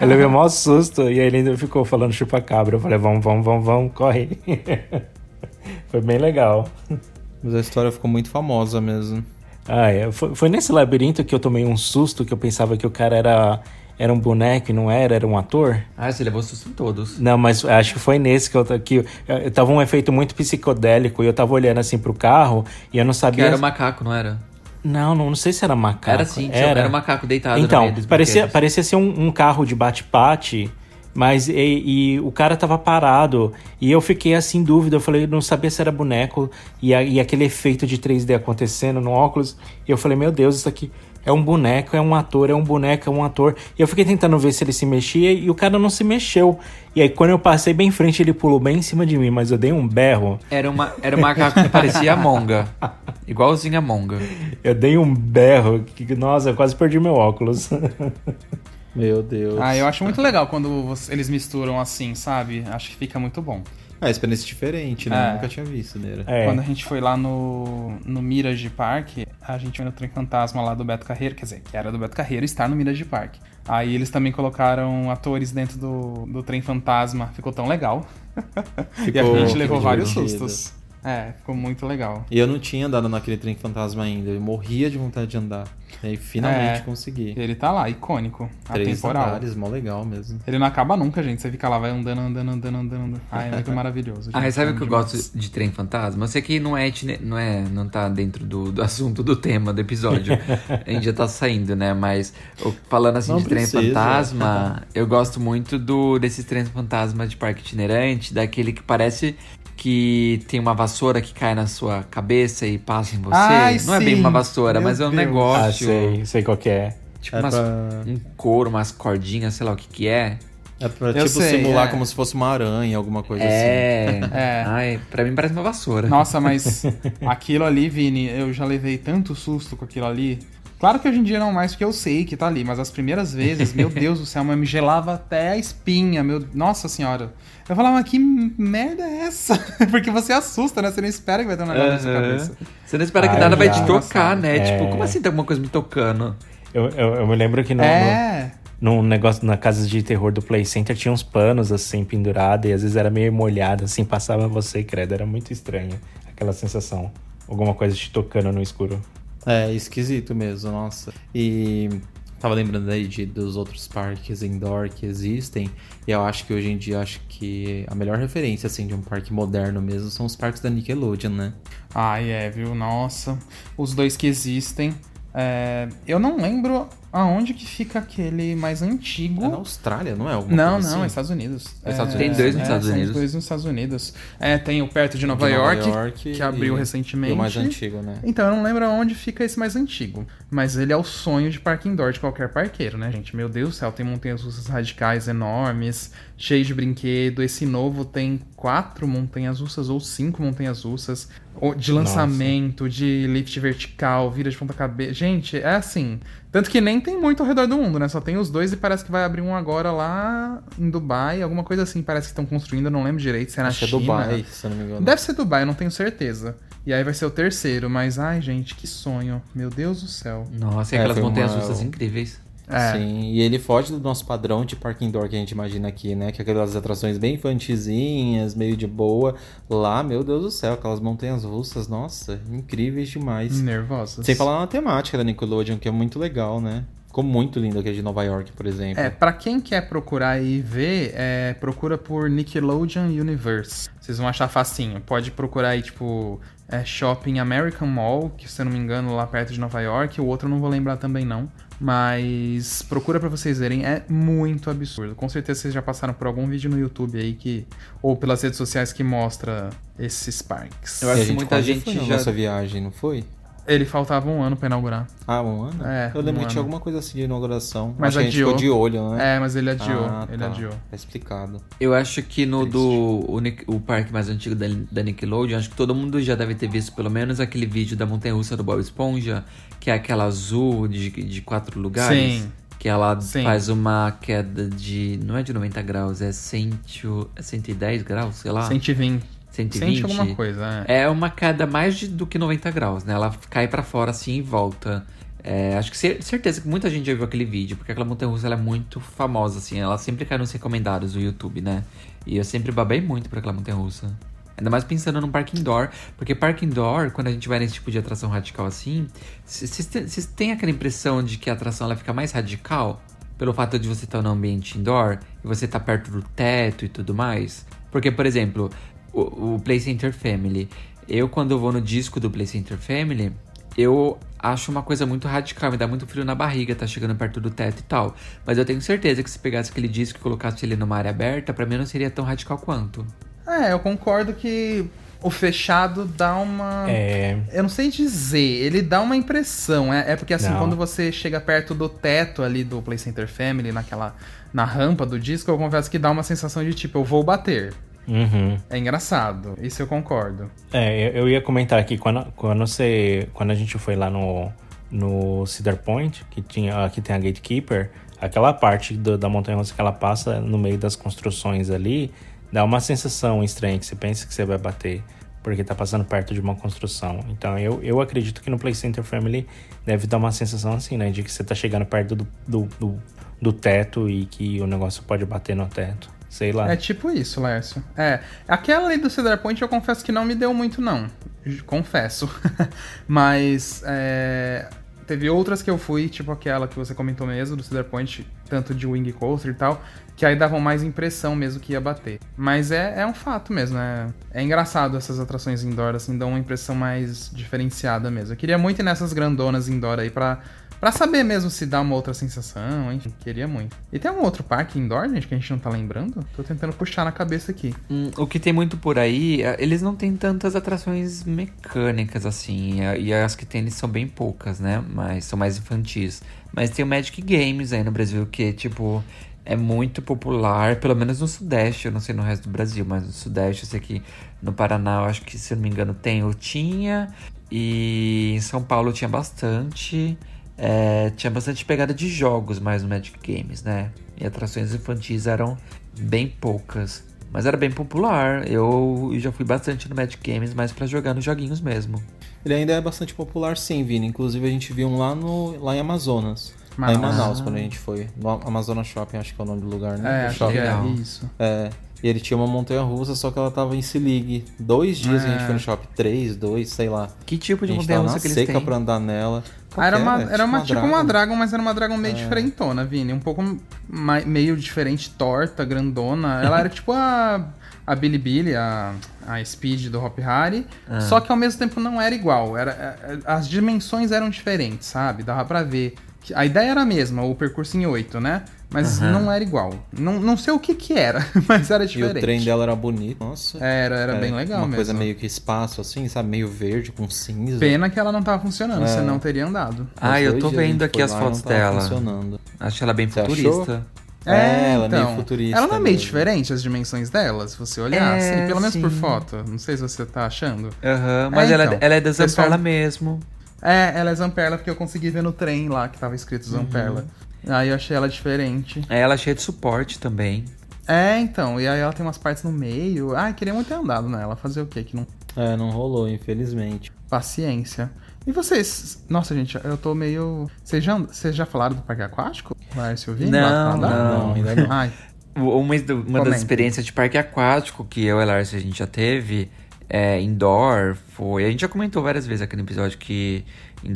eu levei o maior susto e aí ele ainda ficou falando chupacabra. Eu falei, vamos, vamos, vamos, vamos, corre. Foi bem legal. Mas a história ficou muito famosa mesmo. Ah, é. Foi, foi nesse labirinto que eu tomei um susto, que eu pensava que o cara era, era um boneco e não era, era um ator. Ah, você levou susto em todos. Não, mas acho que foi nesse que eu, que eu, tava um efeito muito psicodélico e eu tava olhando assim pro carro e eu não Que sabia. era o macaco, não era? Não, não, não sei se era macaco. Era sim, tinha- era, o macaco deitado Então, meio dos parecia, brinquedos. parecia ser um, um carro de bate-bate, mas e, e o cara tava parado. E eu fiquei assim em dúvida. Eu falei, não sabia se era boneco. E, a- e aquele efeito de 3D acontecendo no óculos. E eu falei, meu Deus, isso aqui é um boneco, é um ator, é um boneco, é um ator. E eu fiquei tentando ver se ele se mexia e o cara não se mexeu. E aí, quando eu passei bem em frente, ele pulou bem em cima de mim, mas eu dei um berro. Era, uma, era um macaco que parecia a Monga. Igualzinho a Monga. Eu dei um berro. Que, nossa, eu quase perdi meu óculos. Meu Deus. Ah, eu acho muito legal quando eles misturam assim, sabe? Acho que fica muito bom. É, experiência diferente, né? É. Nunca tinha visto dele. É. Quando a gente foi lá no, no Mirage Park, a gente foi no Trem Fantasma lá do Beto Carreiro, quer dizer, que era do Beto Carreiro, estar no Mirage Park. Aí eles também colocaram atores dentro do, do Trem Fantasma, ficou tão legal. e a Ficou- gente ficou levou vários divertido. sustos. É, ficou muito legal. E eu não tinha andado naquele trem fantasma ainda. Eu morria de vontade de andar. E aí finalmente É. consegui. Ele tá lá, icônico, Três atemporal. andares, mó legal mesmo. Ele não acaba nunca, gente. Você fica lá, vai andando, andando, andando, andando. andando. Ah, é muito maravilhoso. Ah, gente. sabe o Amo que eu demais. gosto de trem fantasma? Eu sei que não é, não é, não tá dentro do, do assunto do tema do episódio. a gente já tá saindo, né? Mas falando assim Não de trem precisa. fantasma, eu gosto muito do desses trens fantasma de parque itinerante, daquele que parece que tem uma vassoura que cai na sua cabeça e passa em você. Ai, não é bem sim. uma vassoura, Meu mas é um Deus. ah, negócio. sei, sei qual que é. Tipo É umas- pra- um couro, umas cordinhas, sei lá o que que é. É pra, Eu tipo, sei, simular é. como se fosse uma aranha, alguma coisa assim. É. É. Ai, pra mim parece uma vassoura. Nossa, mas aquilo ali, Vini, eu já levei tanto susto com aquilo ali. Claro que hoje em dia não mais, porque eu sei que tá ali, mas as primeiras vezes, meu Deus do céu, mas me gelava até a espinha, meu... Nossa senhora. Eu falava, mas que merda é essa? porque você assusta, né? Você não espera que vai ter um negócio na sua cabeça. Você não espera que Ah, nada vai te tocar, né? É. Tipo, como assim tem alguma coisa me tocando? Eu, eu, eu me lembro que no, É. no, num negócio na casa de terror do Play Center tinha uns panos assim pendurados e às vezes era meio molhado, assim, passava você, credo. Era muito estranho aquela sensação. Alguma coisa te tocando no escuro. É, esquisito mesmo, nossa. E tava lembrando aí de, dos outros parques indoor que existem. E eu acho que hoje em dia, acho que a melhor referência, assim, de um parque moderno mesmo são os parques da Nickelodeon, né? Ai, é, viu? Nossa. Os dois que existem. É, eu não lembro aonde que fica aquele mais antigo. É na Austrália, não é? Alguma Não, não, assim? é Estados Unidos. É Estados É, Unidos? Tem dois nos é, Estados Unidos? dois nos Estados Unidos. É, tem o perto de Nova, De Nova York, York que abriu e- recentemente. E o mais antigo, né? Então, eu não lembro onde fica esse mais antigo. Mas ele é o sonho de parque indoor de qualquer parqueiro, né, gente? Meu Deus do céu, tem montanhas russas radicais enormes, cheios de brinquedo. Esse novo tem quatro montanhas russas ou cinco montanhas russas. De lançamento, de lift vertical, vira de ponta cabeça. Gente, é assim. Tanto que nem tem muito ao redor do mundo, né? Só tem os dois e parece que vai abrir um agora lá em Dubai, alguma coisa assim. Parece que estão construindo, eu não lembro direito se é na Acho que é China. Dubai, se eu não me engano. Deve ser Dubai, eu não tenho certeza. E aí vai ser o terceiro, mas ai, gente, que sonho. Meu Deus do céu. Nossa, e É, aquelas foi montanhas uma- russas incríveis. É. Sim, e ele foge do nosso padrão de park indoor que a gente imagina aqui, né? Que é aquelas atrações bem infantizinhas, meio de boa. Lá, meu Deus do céu, aquelas montanhas russas, nossa, incríveis demais. Nervosas. Sem falar na temática da Nickelodeon, que é muito legal, né? Ficou muito lindo aquele de Nova York, por exemplo. É, pra quem quer procurar e ver, é, procura por Nickelodeon Universe. Vocês vão achar facinho. Pode procurar aí, tipo, é, Shopping American Mall, que se eu não me engano, lá perto de Nova York. O outro eu não vou lembrar também, não. Mas procura pra vocês verem, é muito absurdo. Com certeza vocês já passaram por algum vídeo no YouTube aí que. Ou pelas redes sociais que mostra esses parques. Eu acho que muita gente já- nossa viagem, não foi? Ele faltava um ano pra inaugurar. Ah, um ano? É, Eu lembro um que tinha ano. alguma coisa assim de inauguração. Mas Acho que a gente adiou. ficou de olho, né? É, mas ele adiou. Ah, ele tá. adiou. Tá explicado. Eu acho que no do o, o parque mais antigo da, da Nickelodeon, acho que todo mundo já deve ter visto pelo menos aquele vídeo da montanha russa do Bob Esponja, que é aquela azul de, de quatro lugares. Sim. Que ela Sim. faz uma queda de. Não é de 90 graus, é, cento, é 110 graus, sei lá. 120. 120. Sente alguma coisa, é. É uma queda mais de- do que 90 graus, né? Ela cai pra fora assim e volta. É, acho que cer- certeza que muita gente já viu aquele vídeo, porque aquela montanha russa é muito famosa, assim. Ela sempre cai nos recomendados do YouTube, né? E eu sempre babei muito por aquela montanha russa. Ainda mais pensando num parque indoor, porque parque indoor, quando a gente vai nesse tipo de atração radical assim, vocês têm aquela impressão de que a atração ela fica mais radical? Pelo fato de você estar num ambiente indoor e você estar perto do teto e tudo mais? Porque, por exemplo, o, o Play Center Family. Eu, quando eu vou no disco do Play Center Family, eu acho uma coisa muito radical, me dá muito frio na barriga, tá chegando perto do teto e tal. Mas eu tenho certeza que se pegasse aquele disco e colocasse ele numa área aberta, pra mim não seria tão radical quanto. É, eu concordo que o fechado dá uma. É. Eu não sei dizer, ele dá uma impressão. É, é porque assim, Não. quando você chega perto do teto ali do Play Center Family, naquela. na rampa do disco, eu confesso que dá uma sensação de tipo, eu vou bater. Uhum. É engraçado, isso eu concordo. É, eu, eu ia comentar aqui, quando, quando, você, quando a gente foi lá no, no Cedar Point, que, tinha, que tem a Gatekeeper, aquela parte do- da montanha russa que ela passa no meio das construções ali, dá uma sensação estranha que você pensa que você vai bater, porque tá passando perto de uma construção. Então eu, eu acredito que no Play Center Family deve dar uma sensação assim, né? De que você tá chegando perto do, do, do, do teto e que o negócio pode bater no teto. Sei lá. É tipo isso, Lércio. É, aquela ali do Cedar Point eu confesso que não me deu muito, não. Confesso. Mas, é, teve outras que eu fui, tipo aquela que você comentou mesmo, do Cedar Point, tanto de Wing Coaster e tal, que aí davam mais impressão mesmo que ia bater. Mas é, é um fato mesmo, é, é engraçado essas atrações indoor, assim, dão uma impressão mais diferenciada mesmo. Eu queria muito ir nessas grandonas indoor aí pra... Pra saber mesmo se dá uma outra sensação, enfim, queria muito. E tem um outro parque indoor, gente, que a gente não tá lembrando? Tô tentando puxar na cabeça aqui. Hum, o que tem muito por aí, é, eles não têm tantas atrações mecânicas assim, e as que tem eles são bem poucas, né? Mas são mais infantis. Mas tem o Magic Games aí no Brasil, que, tipo, é muito popular, pelo menos no Sudeste, eu não sei no resto do Brasil, mas no Sudeste, eu sei que no Paraná, eu acho que, se não me engano, tem ou tinha, e em São Paulo tinha bastante. É, tinha bastante pegada de jogos mais no Magic Games, né? E atrações infantis eram bem poucas. Mas era bem popular. Eu já fui bastante no Magic Games, mas pra jogar nos joguinhos mesmo. Ele ainda é bastante popular sim, Vini. Inclusive a gente viu um lá, no, lá em Amazonas. Lá em Manaus. Manaus, quando a gente foi. No Amazonas Shopping, acho que é o nome do lugar, né? É, Do acho shopping. que é isso. É, e ele tinha uma montanha russa, só que ela tava em Selig. Dois dias que a gente É. foi no shopping. Três, dois, sei lá. Que tipo de montanha russa que eles seca têm? pra andar nela. Ah, era uma, Qualquer, era uma tipo uma Dragon. Dragon, mas era uma Dragon meio diferentona, Vini. Um pouco mai- meio diferente, torta, grandona. Ela era tipo a, a Bilibili, a, a Speed do Hop Harry. Só que ao mesmo tempo não era igual. Era, é, é, as dimensões eram diferentes, sabe? Dava pra ver. A ideia era a mesma, o percurso em 8, né? Mas Aham. não era igual. Não, não sei o que que era, mas era E diferente. o trem dela era bonito. Nossa. Era, era É, bem legal Uma mesmo. coisa meio que espaço, assim, sabe? Meio verde, com cinza. Pena que ela não tava funcionando, É. senão teria andado. Ah, eu tô vendo aqui as lá e fotos não dela. funcionando. Acho ela bem Você futurista. É, ela é meio então, futurista Ela não é meio mesmo. diferente as dimensões dela, se você olhar, É, assim, pelo menos por foto. Não sei se você tá achando. Aham, mas É, ela, então, ela é da pessoal- Zamperla mesmo. É, ela é Zamperla porque eu consegui ver no trem lá que tava escrito Zamperla. Aí eu achei ela diferente. É, ela é cheia de suporte também. É, então, e aí ela tem umas partes no meio. Ai, queria muito ter andado nela. Fazer o quê? Que não. É, não rolou, infelizmente. Paciência. E vocês? Nossa, gente, eu tô meio. Vocês já, vocês já falaram do parque aquático? Márcio Vini? Não, não. ainda não. Ai, Uma, uma das experiências de parque aquático que eu e a Larissa a gente já teve é, indoor foi. A gente já comentou várias vezes aqui no episódio que em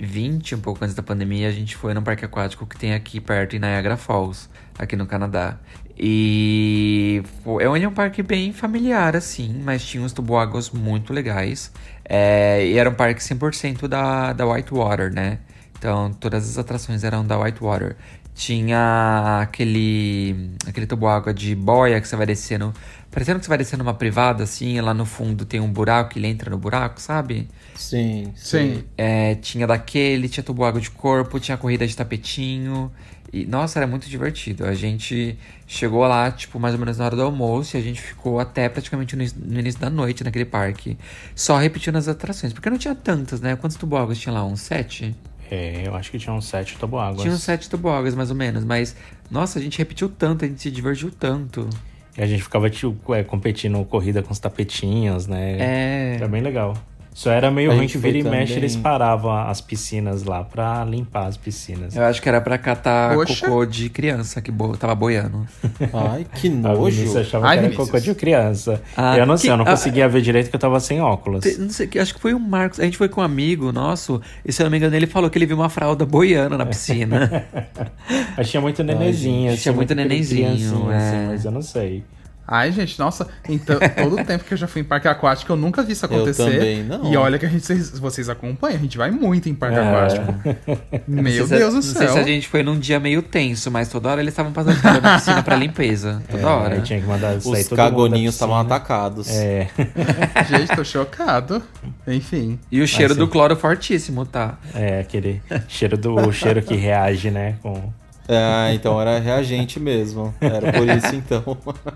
2020, um pouco antes da pandemia, a gente foi num parque aquático que tem aqui perto em Niagara Falls, aqui no Canadá. E ele é um parque bem familiar, assim, mas tinha uns toboáguas muito legais. É, e era um parque 100% da, da Whitewater, né? Então, todas as atrações eram da Whitewater. Tinha aquele aquele toboágua de boia que você vai descendo, parecendo que você vai descendo uma privada assim, e lá no fundo tem um buraco, ele entra no buraco, sabe? Sim, sim. É, tinha daquele, tinha toboágua de corpo, tinha corrida de tapetinho. E, nossa, era muito divertido. A gente chegou lá, tipo, mais ou menos na hora do almoço, e a gente ficou até praticamente no, início- no início da noite naquele parque. Só repetindo as atrações. Porque não tinha tantas, né? Quantos toboáguas tinha lá? Uns sete? É, eu acho que tinha uns sete toboáguas. Tinha uns sete toboáguas, mais ou menos. Mas, nossa, a gente repetiu tanto, a gente se divertiu tanto. E a gente ficava, tipo, é, competindo corrida com os tapetinhos, né? É. Era bem legal. Só era meio A ruim gente que vira e mexe, eles paravam as piscinas lá pra limpar as piscinas. Eu acho que era pra catar Poxa. cocô de criança que bo tava boiando. Ai, que A nojo. Vinícius achava Ai, que era Vinícius. cocô de criança. Ah, eu não sei, que- eu não ah, conseguia ver direito porque eu tava sem óculos. Te- Não sei, que- acho que foi o Marcos. A gente foi com um amigo nosso, e se eu não me engano, ele falou que ele viu uma fralda boiando na piscina. Tinha muito nenenzinho, gente, tinha muito nenenzinho, criancinha, é. assim, mas eu não sei. Ai, gente, nossa, então, todo o tempo que eu já fui em parque aquático, eu nunca vi isso Eu acontecer. também não. E olha que a gente, vocês, acompanham, a gente vai muito em parque É. aquático. Não Meu se- Deus do Não sei céu. se a gente foi num dia meio tenso, mas toda hora eles estavam passando pela piscina pra limpeza. Toda hora. Aí tinha que mandar sair Os cagoninhos estavam atacados. É, Gente, tô chocado. Enfim. E o cheiro Assim. do cloro fortíssimo, tá? é aquele cheiro do o cheiro que reage, né? Com... Ah, então era reagente mesmo. Era por isso então.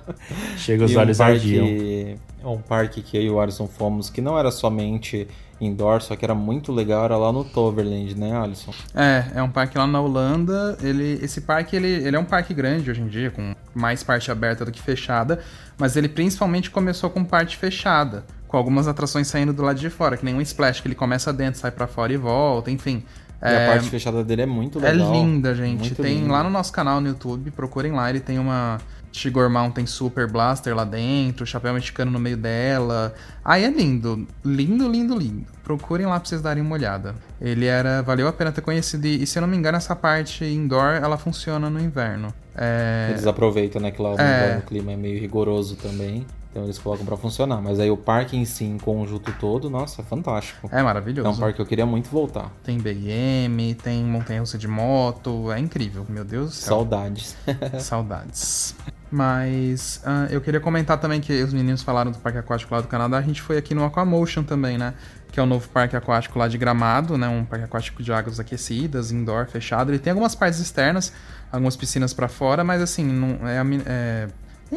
Chega os E um olhos ardiam. parque, um parque que eu e o Alisson fomos, que não era somente indoor, só que era muito legal, era lá no Toverland, né, Alisson? É, é um parque lá na Holanda. Ele, esse parque ele, ele é um parque grande hoje em dia, com mais parte aberta do que fechada, mas ele principalmente começou com parte fechada, com algumas atrações saindo do lado de fora, que nem um splash, que ele começa dentro, sai pra fora e volta, enfim. E a parte fechada dele é muito É legal. linda, gente. Muito tem lindo. lá no nosso canal no YouTube, procurem lá, ele tem uma Tigor Mountain Super Blaster lá dentro, chapéu mexicano no meio dela. Aí é lindo, lindo, lindo, lindo. Procurem lá pra vocês darem uma olhada. Ele era, valeu a pena ter conhecido e, se eu não me engano essa parte indoor, ela funciona no inverno. É, Eles aproveitam, né, que lá É. o clima é meio rigoroso também. Então eles colocam pra funcionar. Mas aí o parque em si, em conjunto todo, nossa, é fantástico. é maravilhoso. É um parque que eu queria muito voltar. Tem BM, tem montanha-russa de moto, é incrível, meu Deus do céu. Saudades. Saudades. Mas ah, eu queria comentar também que os meninos falaram do parque aquático lá do Canadá. A gente foi aqui no Aquamotion também, né? Que é o novo parque aquático lá de Gramado, né? Um parque aquático de águas aquecidas, indoor, fechado. Ele tem algumas partes externas, algumas piscinas pra fora, mas assim, não é, é,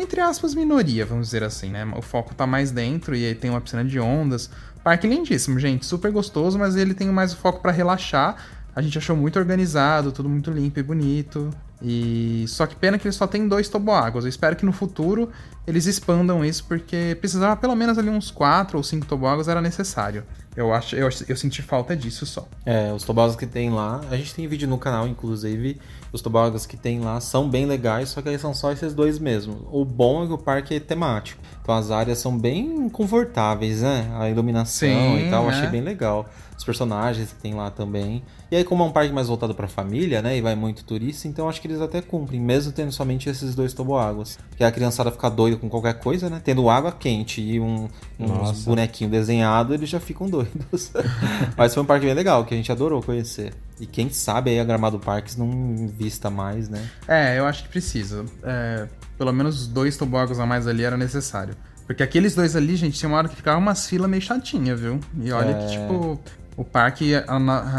entre aspas, minoria, vamos dizer assim, né? O foco tá mais dentro e aí tem uma piscina de ondas. Parque lindíssimo, gente, super gostoso, mas ele tem mais o foco pra relaxar. A gente achou muito organizado, tudo muito limpo e bonito. E só que pena que ele só tem dois toboáguas. Eu espero que no futuro eles expandam isso, porque precisava pelo menos ali uns quatro ou cinco toboáguas era necessário. Eu acho, eu, eu senti falta disso só. É, os toboáguas que tem lá, a gente tem vídeo no canal, inclusive, os toboáguas que tem lá são bem legais, só que aí são só esses dois mesmo. O bom é que o parque é temático, então as áreas são bem confortáveis, né? A iluminação Sim, e tal, eu é. achei bem legal. Os personagens que tem lá também. E aí, como é um parque mais voltado pra família, né? E vai muito turista, então acho que eles até cumprem, mesmo tendo somente esses dois toboáguas. Porque a criançada fica doida com qualquer coisa, né? Tendo água quente e um, uns Nossa. bonequinhos desenhados, eles já ficam doidos. Mas foi um parque bem legal, que a gente adorou conhecer. E quem sabe aí a Gramado Parques não invista mais, né? É, eu acho que precisa. É, pelo menos dois toboáguas a mais ali era necessário. Porque aqueles dois ali, gente, tinha uma hora que ficava umas filas meio chatinha, viu? E olha É. que, tipo, o parque,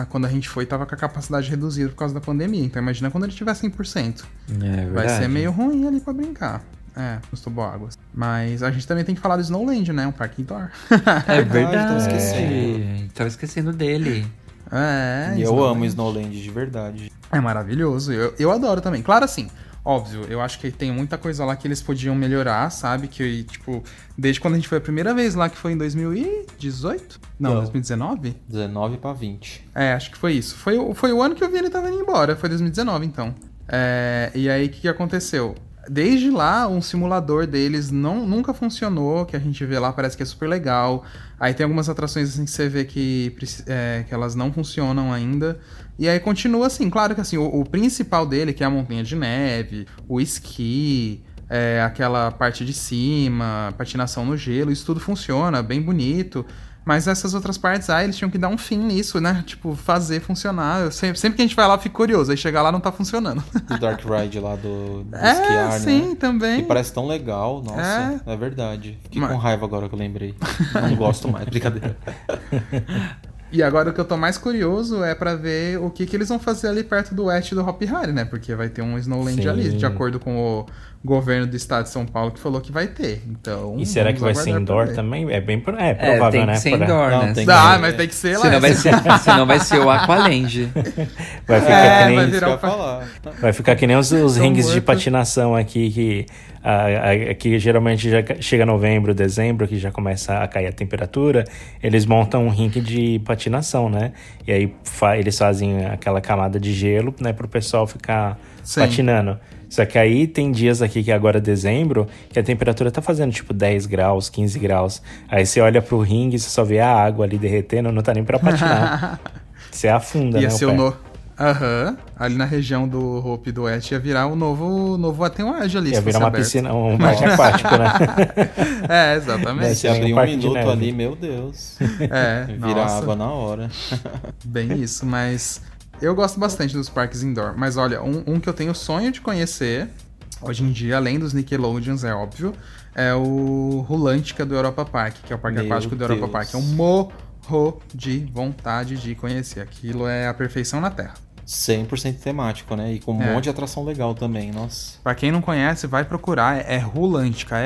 quando a gente foi, tava com a capacidade reduzida por causa da pandemia. Então imagina quando ele tiver 100%. É Vai ser meio ruim ali pra brincar. É, os toboáguas. Mas a gente também tem que falar do Snowland, né? Um parque indoor. É verdade, verdade. tava esquecendo. Tava esquecendo dele. é, e eu Snowland. amo Snowland de verdade. É maravilhoso. Eu, eu adoro também. Claro, assim, Óbvio, eu acho que tem muita coisa lá que eles podiam melhorar, sabe? Que, tipo, desde quando a gente foi a primeira vez lá, que foi em 2018? Não, Não. 2019? 19 pra 20. É, acho que foi isso. Foi, o- foi o ano que o Vini tava indo embora, foi 2019, então. É, e aí, o que, que aconteceu? Desde lá, um simulador deles não, nunca funcionou, que a gente vê lá, parece que é super legal. Aí tem algumas atrações assim que você vê que, é, que elas não funcionam ainda. E aí continua assim, claro que assim, o, o principal dele, que é a montanha de neve, o esqui, é, aquela parte de cima, patinação no gelo, isso tudo funciona, bem bonito. Mas essas outras partes, ah, eles tinham que dar um fim nisso, né? Tipo, fazer funcionar. Eu sempre, sempre que a gente vai lá, eu fico curioso. Aí chegar lá, não tá funcionando. O Dark Ride lá do, do É, esquiar, sim, né? também. E parece tão legal, nossa, é, verdade. Fiquei Mas- com raiva agora que eu lembrei. Não gosto mais, brincadeira. E agora o que eu tô mais curioso é pra ver o que, que eles vão fazer ali perto do West do Hop Harry, né? Porque vai ter um Snowland Sim. ali, de acordo com o governo do estado de São Paulo que falou que vai ter. Então. E será que vai ser indoor também? É bem pro- é, É, provável, tem né? que ser indoor, Não, né? tem Ah, que- mas tem que ser lá. Senão vai ser, senão vai ser o Aqualand. Vai ficar É, que vai nem, virar um- falar. vai ficar que nem os, os rings de morto. patinação aqui, que aqui geralmente já chega novembro, dezembro, que já começa a cair a temperatura, eles montam um rink de patinação, né? E aí fa- eles fazem aquela camada de gelo, né, pro pessoal ficar Sim. patinando. Só que aí tem dias aqui que é agora dezembro, que a temperatura tá fazendo tipo 10 graus, 15 graus. Aí você olha pro ringue e você só vê a água ali derretendo, não tá nem pra patinar. você afunda, Ia né? ser o no... Aham. Ali na região do Hope do West ia virar o novo, novo atenuagem ali. Ia virar uma aberto. piscina, um parque aquático, né? É, exatamente. se Tem um abrir um de minuto ali, meu Deus. É, Vira nossa. água na hora. Bem isso, mas eu gosto bastante dos parques indoor. Mas olha, um, um que eu tenho sonho de conhecer, hoje em dia, além dos Nickelodeons, é óbvio, é o Rulantica do Europa Park, que é o parque Meu aquático do Europa. Park. É um morro de vontade de conhecer. Aquilo é a perfeição na Terra. 100% temático, né? E com um É. monte de atração legal também, nossa. Pra quem não conhece, vai procurar. É Rulantica.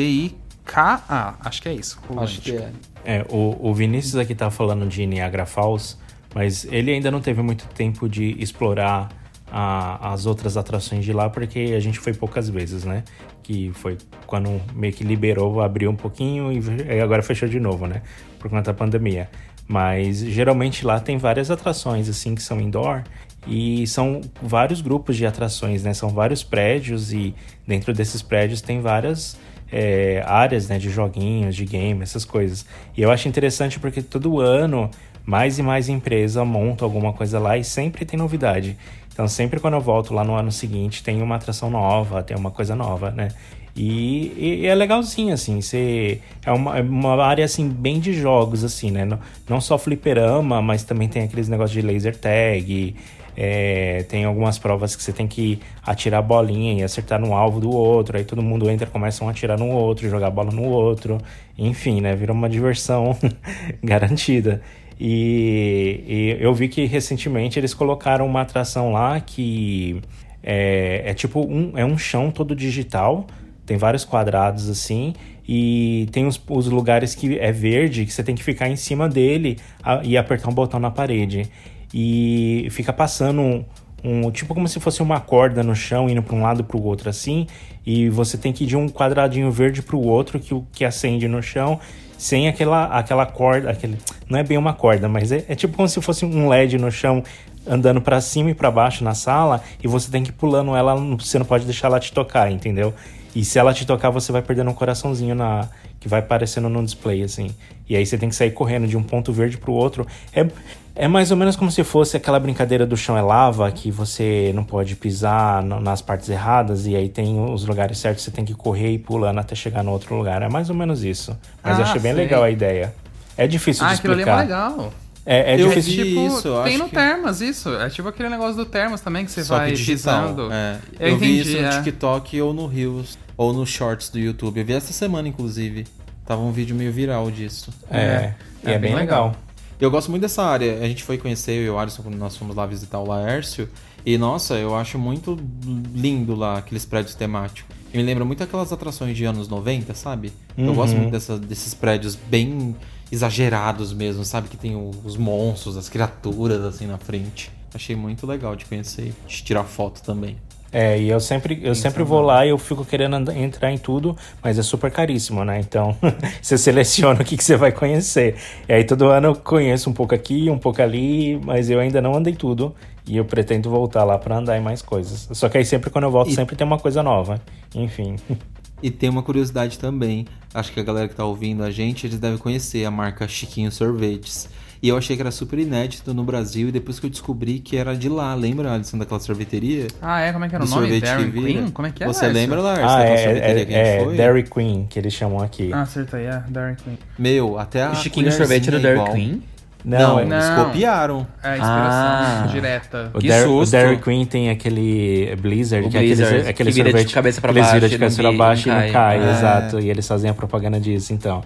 R-U-L-A-N-T-I-K-A. Acho que é isso. Acho que é. É, o, o Vinícius aqui tá falando de Niagara Falls, mas ele ainda não teve muito tempo de explorar a- as outras atrações de lá, porque a gente foi poucas vezes, né? Que foi quando meio que liberou, abriu um pouquinho e agora fechou de novo, né? Por conta da pandemia. Mas geralmente lá tem várias atrações, assim, que são indoor. E são vários grupos de atrações, né? São vários prédios e dentro desses prédios tem várias é, áreas né, de joguinhos, de game, essas coisas. E eu acho interessante porque todo ano mais e mais empresa monta alguma coisa lá e sempre tem novidade. Então sempre quando eu volto lá no ano seguinte tem uma atração nova, tem uma coisa nova, né? E, e é legalzinho, assim, você, é uma, é uma área, assim, bem de jogos, assim, né? Não, não só fliperama, mas também tem aqueles negócios de laser tag, é, tem algumas provas que você tem que atirar bolinha e acertar no alvo do outro, aí todo mundo entra, começam a atirar no outro, jogar bola no outro, enfim, né? Vira uma diversão garantida. E, e eu vi que recentemente eles colocaram uma atração lá que é, é tipo um, é um chão todo digital, tem vários quadrados assim, e tem os, os lugares que é verde, que você tem que ficar em cima dele a- e apertar um botão na parede. E fica passando um, um- tipo como se fosse uma corda no chão indo para um lado para o outro assim, e você tem que ir de um quadradinho verde para o outro que que acende no chão, sem aquela aquela corda, aquele não é bem uma corda, mas é, é tipo como se fosse um LED no chão andando para cima e para baixo na sala e você tem que ir pulando ela, você não pode deixar ela te tocar, entendeu? E se ela te tocar, você vai perdendo um coraçãozinho na que vai aparecendo no display assim. E aí você tem que sair correndo de um ponto verde pro outro. É é mais ou menos como se fosse aquela brincadeira do chão é lava, que você não pode pisar no- nas partes erradas, e aí tem os lugares certos, você tem que correr e pulando até chegar no outro lugar. É mais ou menos isso. Mas eu Ah, achei bem sei. legal a ideia. É difícil Ah, de aquilo ali é explicar. legal. É, é Eu difícil. vi tipo, isso, eu tem acho no que- Termas isso. É tipo aquele negócio do Termas também, que você Só vai que digital. pisando. É. Eu Eu, vi entendi, isso no é. TikTok ou no Reels, ou nos Shorts do YouTube. Eu vi essa semana, inclusive. Tava um vídeo meio viral disso. É, e é, é bem bem legal. legal. Eu gosto muito dessa área. A gente foi conhecer, eu e o Alisson, quando nós fomos lá visitar o Laércio. E, nossa, eu acho muito lindo lá, aqueles prédios temáticos. E me lembra muito aquelas atrações de anos 90, sabe? Eu gosto Uhum. muito dessa- desses prédios bem exagerados mesmo, sabe? Que tem os monstros, as criaturas assim na frente. Achei muito legal de conhecer, de tirar foto também. É, e eu sempre, eu sempre vou lá e eu fico querendo entrar em tudo, mas é super caríssimo, né? Então, você seleciona o que, que você vai conhecer. E aí todo ano eu conheço um pouco aqui, um pouco ali, mas eu ainda não andei tudo. E eu pretendo voltar lá pra andar em mais coisas. Só que aí sempre quando eu volto, E- sempre tem uma coisa nova. Enfim. E tem uma curiosidade também, acho que a galera que tá ouvindo a gente, eles devem conhecer a marca Chiquinho Sorvetes. E eu achei que era super inédito no Brasil, e depois que eu descobri que era de lá, lembra, Alisson, daquela sorveteria? Ah, é? Como é que era Do o nome? sorvete Dairy. Queen? Como é que é? Você lembra, Lars, ah, é, sorveteria é, que a gente é foi? Dairy Queen, que eles chamam aqui. Ah, acertei, é. Dairy Queen. Meu, até a O Chiquinho Sorvete era do colherzinha Dairy igual. Queen? Não, é- eles Não. copiaram. É a inspiração Ah. direta. O, Que Dairy, o susto. Dairy Queen tem aquele Blizzard, O que é aquele, Blizzard, aquele que vira de sorvete cabeça pra eles baixo viram de e não cabeça pra baixo e não não cai. cai, É. exato. E eles fazem a propaganda disso, então.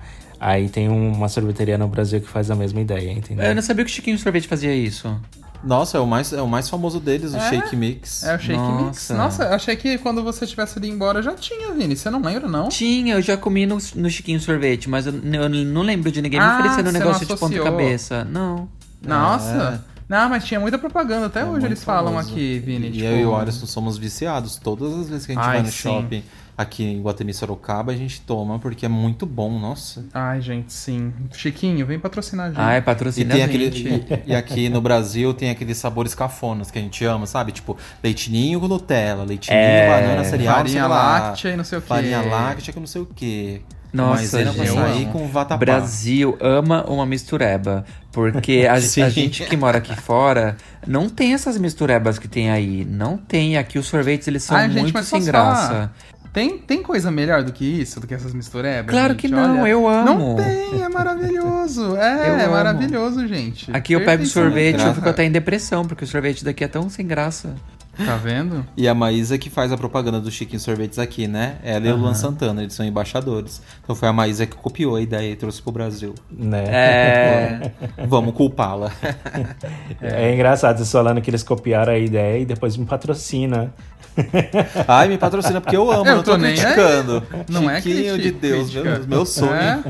Aí tem uma sorveteria no Brasil que faz a mesma ideia, entendeu? Eu não sabia que o Chiquinho Sorvete fazia isso. Nossa, é o mais, é o mais famoso deles, o É? Shake Mix. É o Shake Mix. Nossa. Nossa, eu achei que quando você tivesse ido embora já tinha, Vini. Você não lembra, não? Tinha, eu já comi no, no Chiquinho Sorvete, mas eu, eu não lembro de ninguém me Ah, oferecendo um negócio de associou. ponta cabeça. Não. Nossa. Não, mas tinha muita propaganda. Até É hoje eles falam famoso. aqui, Vini. E tipo... eu e o Alisson somos viciados. Todas as vezes que a gente Ai, vai no sim. shopping aqui em Guatemi Sorocaba, a gente toma, porque é muito bom, nossa. Ai, gente, sim. Chiquinho, vem patrocinar a gente. Ai, E, patrocina tem a aquele, gente. e, e aqui no Brasil tem aqueles sabores cafonas que a gente ama, sabe? Tipo, leitinho com Nutella, leitinho, É, banana, cereal, farinha láctea e não sei o quê. Farinha láctea com não sei o quê. Nossa, pra gente. sair com vatapá. Brasil ama uma mistureba. Porque a, a gente que mora aqui fora não tem essas misturebas que tem aí. Não tem. Aqui os sorvetes eles são Ai, gente, muito mas sem graça. falar? Tem, tem coisa melhor do que isso, do que essas misturebas? Claro gente? que não, Olha, eu amo. Não tem, é maravilhoso. É, é maravilhoso, gente. Aqui eu pego Perfeição. sorvete e eu graça. fico até em depressão, porque o sorvete daqui é tão sem graça. Tá vendo? E a Maísa que faz a propaganda do Chiquinho Sorvetes aqui, né? Ela e o Luan Santana, eles são embaixadores. Então foi a Maísa que copiou a ideia e trouxe pro Brasil. Né? É. Vamos culpá-la. É. engraçado vocês falando que eles copiaram a ideia e depois me patrocina. Ai, me patrocina porque eu amo, Eu não tô, tô nem criticando. Não é Chiquinho de Deus, meu, meu sonho. É?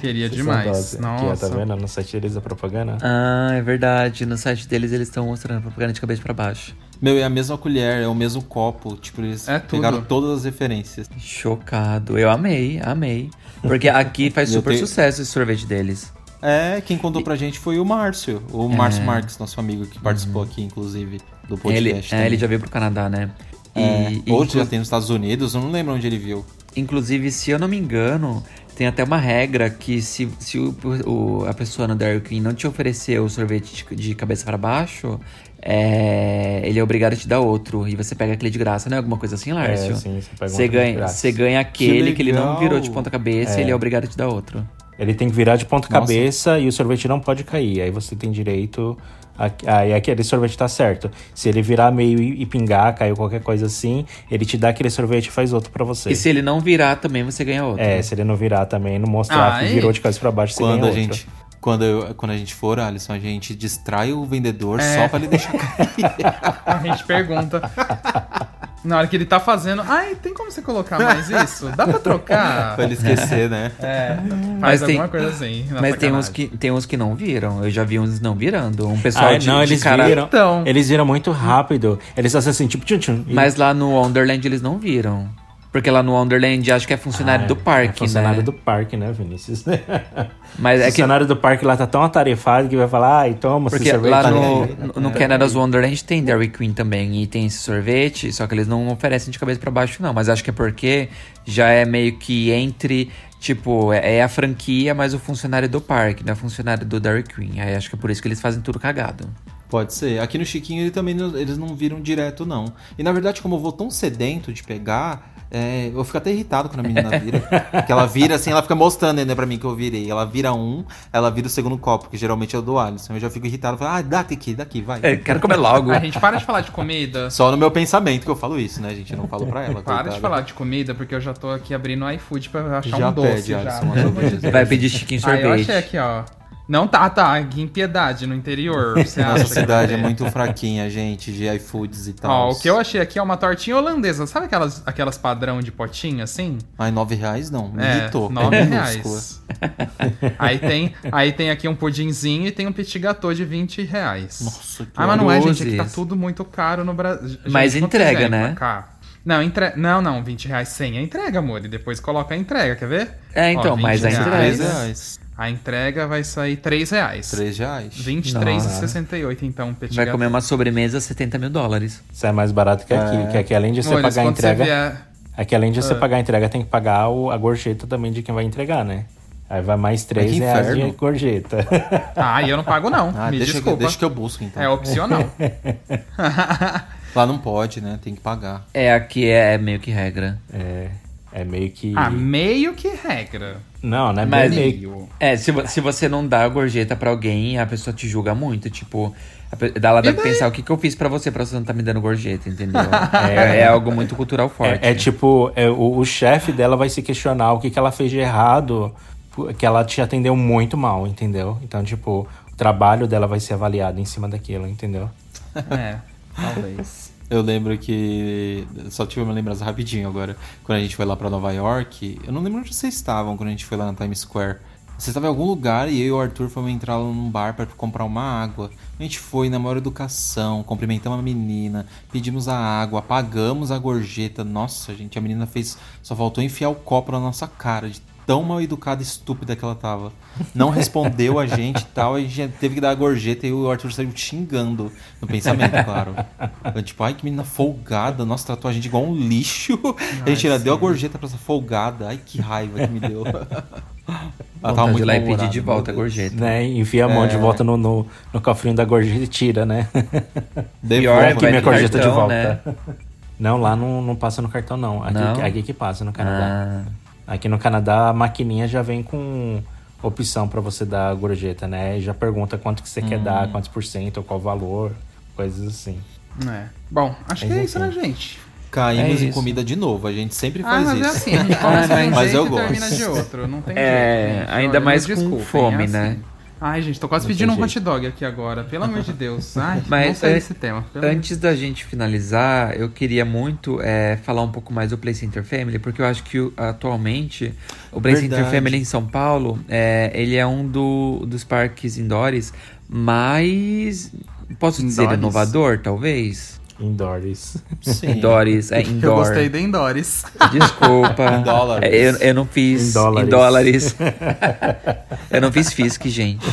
Queria Vocês demais. doses. Aqui, Nossa. tá vendo? No site deles a propaganda. Ah, é verdade. No site deles eles estão mostrando propaganda de cabeça pra baixo. Meu, é a mesma colher, é o mesmo copo. Tipo, eles É tudo. pegaram todas as referências. Chocado. Eu amei, amei. Porque aqui faz super tenho- sucesso esse sorvete deles. É, quem contou pra gente foi o Márcio. O Márcio Marques, nosso amigo que participou aqui, inclusive, do Uhum. Ele, podcast. é, ele já veio pro Canadá, né? E, É, e Hoje já inclu- tem nos Estados Unidos, eu não lembro onde ele viu. Inclusive, se eu não me engano, tem até uma regra que se, se o, o- a pessoa no Dairy Queen não te oferecer o sorvete de, de cabeça pra baixo, é, ele é obrigado a te dar outro. E você pega aquele de graça, não é alguma coisa assim, Lárcio? É, sim, você pega um Você ganha, graça. você ganha aquele que, ele não virou de ponta cabeça É. e ele é obrigado a te dar outro. Ele tem que virar de ponta Nossa. cabeça e o sorvete não pode cair. Aí você tem direito. A, aí aquele sorvete tá certo. Se ele virar meio e, pingar, caiu qualquer coisa assim, ele te dá aquele sorvete e faz outro pra você. E se ele não virar também, você ganha outro. É, se ele não virar também, não mostrar Ah, que e- virou de cabeça pra baixo, você Quando ganha a outro. gente. Quando, eu- quando a gente for, Alisson, a gente distrai o vendedor É. só pra ele deixar cair. A gente pergunta. Na hora que ele tá fazendo. Ai, tem como você colocar mais isso? Dá pra trocar? pra ele esquecer, né? É, faz Mas tem- alguma coisa assim. Mas tem uns, que, tem uns que não viram. Eu já vi uns não virando. Um pessoal Ah, de, não, de eles cara... viram. Então. Eles viram muito rápido. Eles fazem assim, tipo, tchum, tchum. e- Mas lá no Wonderland eles não viram. Porque lá no Wonderland acho que é funcionário Ah, do parque, é funcionário né? do parque, né, Vinícius? Mas o é que funcionário do parque lá tá tão atarefado que vai falar, ai, toma esse porque sorvete. lá no, aí. no, no Canada's Wonderland tem Dairy Queen também e tem esse sorvete, só que eles não oferecem de cabeça pra baixo não, mas acho que é porque já é meio que entre, tipo, é, é a franquia, mas o funcionário do parque, não é funcionário do Dairy Queen. Aí acho que é por isso que eles fazem tudo cagado. Pode ser. Aqui no Chiquinho ele também não- eles não viram direto, não. E na verdade, como eu vou tão sedento de pegar, é, eu fico até irritado quando a menina vira. que ela vira assim, ela fica mostrando ainda pra mim que eu virei. Ela vira um, ela vira o segundo copo, que geralmente é o do Alisson. Eu já fico irritado, falo, ah, dá aqui, daqui, vai. É, quero comer logo. A gente para de falar de comida. Só no meu pensamento que eu falo isso, né, gente? Eu não falo pra ela. Para coitada. de falar de comida, porque eu já tô aqui abrindo o iPfood pra achar Já um doce pede, já. Alisson. Vai pedir chiquinho Ah, eu sorvete. achei aqui, ó. Não tá, tá. Aqui em Piedade, no interior. Você acha Nossa cidade é ter? muito fraquinha, gente, de iFoods e tal. Ó, o que eu achei aqui é uma tortinha holandesa. Sabe aquelas, aquelas padrão de potinho assim? Ai, nove reais não. Me É, irritou. nove é reais. aí, tem, aí tem aqui um pudinzinho e tem um petit gâteau de 20 reais. Nossa, que Ah, mas não é, gente. É que tá tudo muito caro no Brasil. Mas entrega, né? Não, entre... não, não. 20 reais sem a entrega, amor. E depois coloca a entrega, quer ver? É, então, 20 mas a reais. entrega. Três. A entrega vai sair 3 reais. Três reais. 23,68 então, petit Vai comer uma sobremesa 70 mil dólares. Isso é mais barato que aqui. Que aqui, além de você pagar a entrega. vier- Aqui, além de você Ah. pagar a entrega, tem que pagar o- a gorjeta também de quem vai entregar, né? Aí vai mais 3 que reais de gorjeta. Ah, e eu não pago não. Ah, Me deixa, que, desculpa. deixa que eu busco, então. É opcional. Lá não pode, né? Tem que pagar. É, aqui é meio que regra. é, é meio que. ah, meio que regra. Não, né? Mas- Meio. É, se, se você não dá a gorjeta pra alguém, a pessoa te julga muito. Tipo, ela deve pensar o que, que eu fiz pra você pra você não tá me dando gorjeta, entendeu? é, é algo muito cultural forte. É, é tipo, é, o, o chefe dela vai se questionar o que, que ela fez de errado, que ela te atendeu muito mal, entendeu? Então, tipo, o trabalho dela vai ser avaliado em cima daquilo, entendeu? É, talvez. Eu lembro que. Só tive uma lembrança rapidinho agora. Quando a gente foi lá pra Nova York. Eu não lembro onde vocês estavam quando a gente foi lá na Times Square. Você estava em algum lugar e eu e o Arthur fomos entrar num bar pra comprar uma água. A gente foi na maior educação, cumprimentamos a menina, pedimos a água, pagamos a gorjeta. Nossa, gente, a menina fez. Só faltou enfiar o copo na nossa cara, de tão mal educada e estúpida que ela tava. Não respondeu a gente e tal, a gente teve que dar a gorjeta e o Arthur saiu xingando no pensamento, claro. Eu, tipo, ai que menina folgada, nossa, tratou a gente igual um lixo. a gente ainda deu a gorjeta pra essa folgada. Ai que raiva que me deu. Ela de ir lá e pedir de volta a gorjeta. Né? Enfia a mão de volta no, no, no cofrinho da gorjeta e tira, né? Devolve Pior é vai minha gorjeta de cartão, volta. Não, lá não, não passa no cartão, não. Aqui, Não? aqui que passa no Canadá. Ah, Aqui no Canadá, a maquininha já vem com opção pra você dar a gorjeta, né? E já pergunta quanto que você quer dar, quantos por cento, qual valor, coisas assim. É. Bom, acho que Mas é isso, né, gente? Caímos É em comida de novo, a gente sempre Ah, faz mas isso. é assim, a gente começa um Mas jeito eu gosto. termina de outro. Não tem É, jeito. ainda Olha, mais com desculpem, fome, é né? Ai, gente, tô quase Não pedindo um hot dog aqui agora. Pelo amor de Deus. Ai, Mas, não sei é, desse tema. Antes da gente finalizar, eu queria muito é, falar um pouco mais do Play Center Family, porque eu acho que atualmente o Play Center Verdade. Family em São Paulo, é, ele é um do- dos parques indoors mais, posso dizer, Indoors? inovador, talvez? Indoors. Sim. Indoors, é Eu indoor. gostei de Indoors. Desculpa. Em dólares. É, Eu, eu não fiz Em dólares. em dólares. eu não fiz FISC, gente.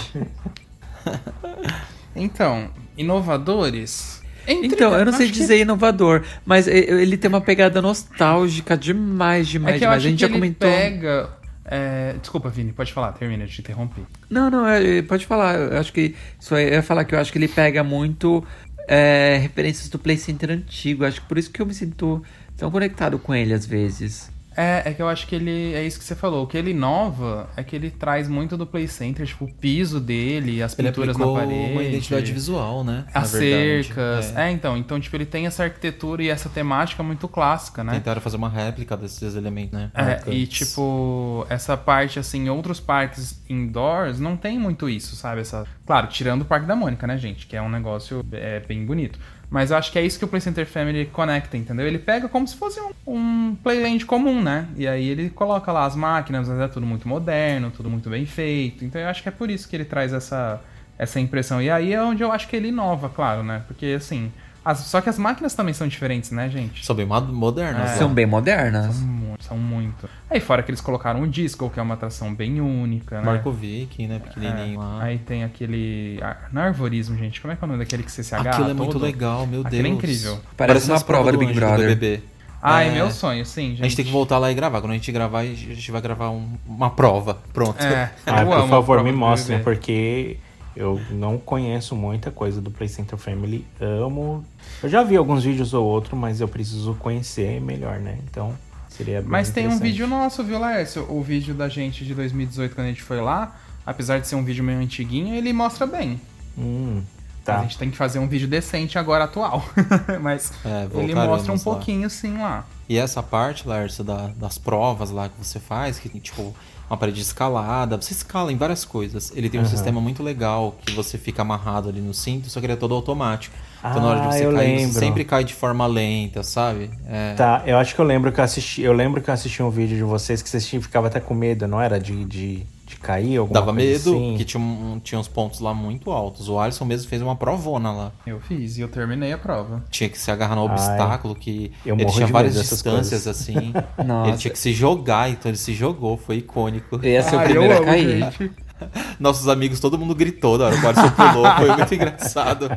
Então, inovadores. Entre- Então, eu não sei acho que- dizer inovador, mas ele tem uma pegada nostálgica demais, demais, É eu demais. A gente que já ele comentou. pega. é, Desculpa, Vini, pode falar, termina, eu te interrompi. Não, não, é, pode falar. Eu acho que. Só ia falar que eu acho que ele pega muito é, referências do Play Center antigo. Acho que por isso que eu me sinto tão conectado com ele às vezes. É, é que eu acho que ele. É isso que você falou. O que ele inova é que ele traz muito do Play Center, tipo, o piso dele, as Ele pinturas na parede. uma identidade visual, né? As cercas. É. É. então. Então, tipo, ele tem essa arquitetura e essa temática muito clássica, né? Tentaram fazer uma réplica desses elementos, né? É, e tipo, essa parte, assim, outros parques indoors não tem muito isso, sabe? Essa... Claro, tirando o Parque da Mônica, né, gente? Que é um negócio é, bem bonito. Mas eu acho que é isso que o Play Center Family conecta, entendeu? Ele pega como se fosse um, um Playland comum, né? E aí ele coloca lá as máquinas, mas é tudo muito moderno, tudo muito bem feito. Então eu acho que é por isso que ele traz essa, essa impressão. E aí é onde eu acho que ele inova, claro, né? Porque, assim... as- só que as máquinas também são diferentes, né, gente? São bem mo- modernas. É. né? São bem modernas. Muito, são muito. Aí fora que eles colocaram o disco, que é uma atração bem única, né? Marco Viking, né? Pequenininho É, lá. Aí tem aquele. ah, Não é arvorismo, gente. Como é que é o nome daquele que você se agarra? Aquilo é muito todo? legal, meu Aquilo é Deus. incrível. Parece uma as prova do Big Brother. BBB. Ah, é É. meu sonho, sim, gente. A gente tem que voltar lá e gravar. Quando a gente gravar, a gente vai gravar um- uma prova. Pronto. É, Ah, por favor, me do mostrem, porque eu não conheço muita coisa do Play Center Family. Amo. Eu já vi alguns vídeos ou outro, mas eu preciso conhecer melhor, né? Então, seria bem Mas tem um vídeo nosso, viu, Laércio? O vídeo da gente de 2018, quando a gente foi lá, apesar de ser um vídeo meio antiguinho, ele mostra bem. Hum, Tá. A gente tem que fazer um vídeo decente agora, atual. Mas É, ele mostra um lá. pouquinho assim lá. E essa parte, Lércio, da- das provas lá que você faz, que tem tipo uma parede escalada, você escala em várias coisas. Ele tem um sistema muito legal que você fica amarrado ali no cinto, só que ele é todo automático. Então na hora de Ah, você eu cair, lembro. você sempre cai de forma lenta, sabe? É, Tá, eu acho que eu lembro que eu assisti. Eu lembro que eu assisti um vídeo de vocês que vocês tinham- ficavam até com medo, não era? De, de, de cair alguma Dava coisa medo, assim? que tinha, um- tinha uns pontos lá muito altos. O Alisson mesmo fez uma provona lá. Eu fiz e eu terminei a prova. Tinha que se agarrar no Ai, obstáculo, que eu ele tinha várias distâncias coisas. assim. Nossa. Ele tinha que se jogar, então ele se jogou, foi icônico. Ia ser o Ah, primeiro eu a cair. Nossos amigos, todo mundo gritou na hora que o Alisson pulou, foi muito engraçado.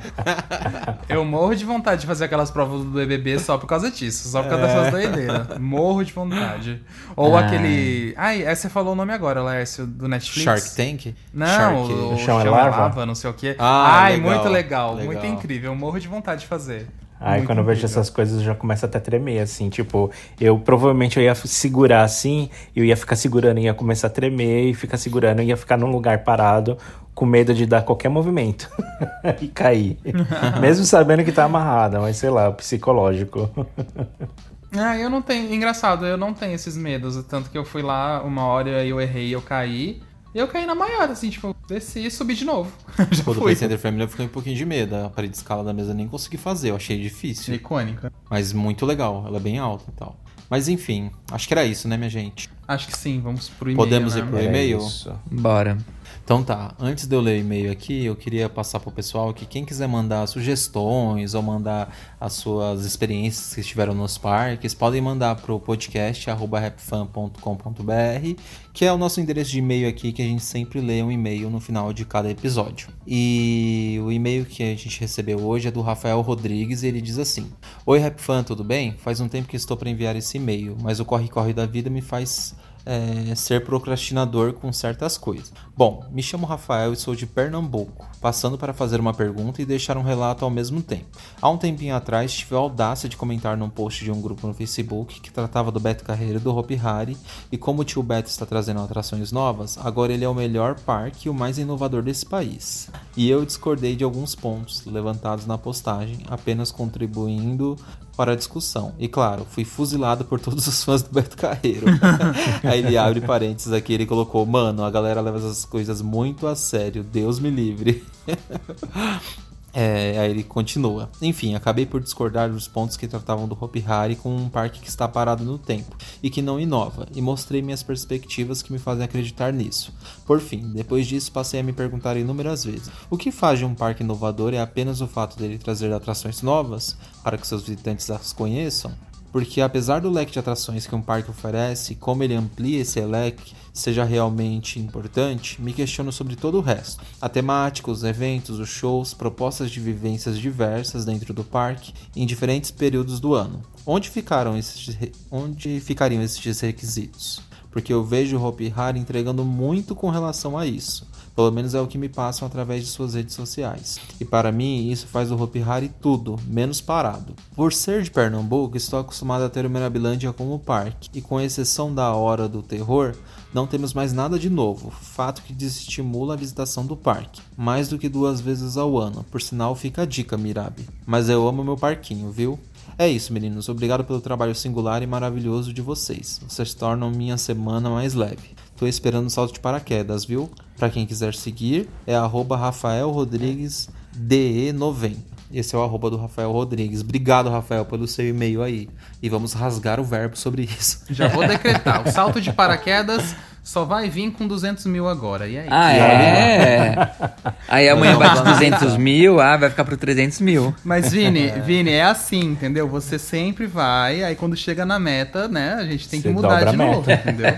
Eu morro de vontade de fazer aquelas provas do BBB só por causa disso, só por causa É. dessas doideiras. Morro de vontade. Ou Ah. aquele. Ai, é, você falou o nome agora, Lércio, do Netflix? Shark Tank? Não, Shark... o, O Chão é é Lava? Lava, não sei o quê. Ah, Ai, legal, muito legal, legal. muito incrível. Eu morro de vontade de fazer. Aí Muito quando eu vejo essas coisas eu já começo até a tremer, assim, tipo, eu provavelmente eu ia segurar assim, eu ia ficar segurando, ia começar a tremer e ficar segurando, ia ficar num lugar parado, com medo de dar qualquer movimento e cair. Mesmo sabendo que tá amarrada, mas sei lá, psicológico. Ah, eu não tenho. Engraçado, eu não tenho esses medos. Tanto que eu fui lá uma hora e eu errei eu caí. E eu caí na maior, assim, tipo, desci e subi de novo. Já Quando fui. foi Center Family eu fiquei um pouquinho de medo. A parede de escala da mesa eu nem consegui fazer, eu achei difícil. Icônica. Mas muito legal, ela é bem alta e tal. Mas enfim, acho que era isso, né, minha gente? Acho que sim, vamos pro e-mail. Podemos né? ir pro Era e-mail? isso. Bora. Então tá, antes de eu ler o e-mail aqui, eu queria passar pro pessoal que quem quiser mandar sugestões ou mandar as suas experiências que estiveram nos parques, podem mandar pro podcast arroba rapfan.com.br, que é o nosso endereço de e-mail aqui, que a gente sempre lê um e-mail no final de cada episódio. E o e-mail que a gente recebeu hoje é do Rafael Rodrigues e ele diz assim: Oi Rapfan, tudo bem? Faz um tempo que estou para enviar esse e-mail, mas o corre-corre da vida me faz é, ser procrastinador com certas coisas. Bom, me chamo Rafael e sou de Pernambuco, passando para fazer uma pergunta e deixar um relato ao mesmo tempo. Há um tempinho atrás tive a audácia de comentar num post de um grupo no Facebook que tratava do Beto Carreiro e do Hopi Hari, e como o tio Beto está trazendo atrações novas, agora ele é o melhor parque e o mais inovador desse país. E eu discordei de alguns pontos levantados na postagem, apenas contribuindo para a discussão. E claro, fui fuzilado por todos os fãs do Beto Carreiro. Aí ele abre parênteses aqui, ele colocou: Mano, a galera leva essas coisas muito a sério, Deus me livre. É, aí ele continua. Enfim, acabei por discordar dos pontos que tratavam do Hopi Hari com um parque que está parado no tempo e que não inova, e mostrei minhas perspectivas que me fazem acreditar nisso. Por fim, depois disso passei a me perguntar inúmeras vezes: o que faz de um parque inovador é apenas o fato dele trazer atrações novas para que seus visitantes as conheçam? Porque apesar do leque de atrações que um parque oferece, como ele amplia esse leque seja realmente importante, me questiono sobre todo o resto. A temática, os eventos, os shows, propostas de vivências diversas dentro do parque em diferentes períodos do ano. Onde ficaram esses, onde ficariam esses requisitos? Porque eu vejo o Hopi Hari entregando muito com relação a isso. Pelo menos é o que me passam através de suas redes sociais. E para mim, isso faz do Hopi Hari tudo, menos parado. Por ser de Pernambuco, estou acostumado a ter o Mirabilândia como parque, e com exceção da Hora do Terror, não temos mais nada de novo, fato que desestimula a visitação do parque, mais do que duas vezes ao ano. Por sinal, fica a dica, Mirabi. Mas eu amo meu parquinho, viu? É isso, meninos. Obrigado pelo trabalho singular e maravilhoso de vocês. Vocês tornam minha semana mais leve. Tô esperando o salto de paraquedas, viu? Pra quem quiser seguir, é arroba Rafael Rodrigues DE90. Esse é o arroba do Rafael Rodrigues. Obrigado, Rafael, pelo seu e-mail aí. E vamos rasgar o verbo sobre isso. Já vou decretar. O salto de paraquedas só vai vir com 200 mil agora. E aí? Ah, é? Aí amanhã Não, vai de não, não. 200 mil, ah, vai ficar pro 300 mil. Mas, Vini, Vini, é assim, entendeu? Você sempre vai, aí quando chega na meta, né, a gente tem que Você mudar de novo, entendeu?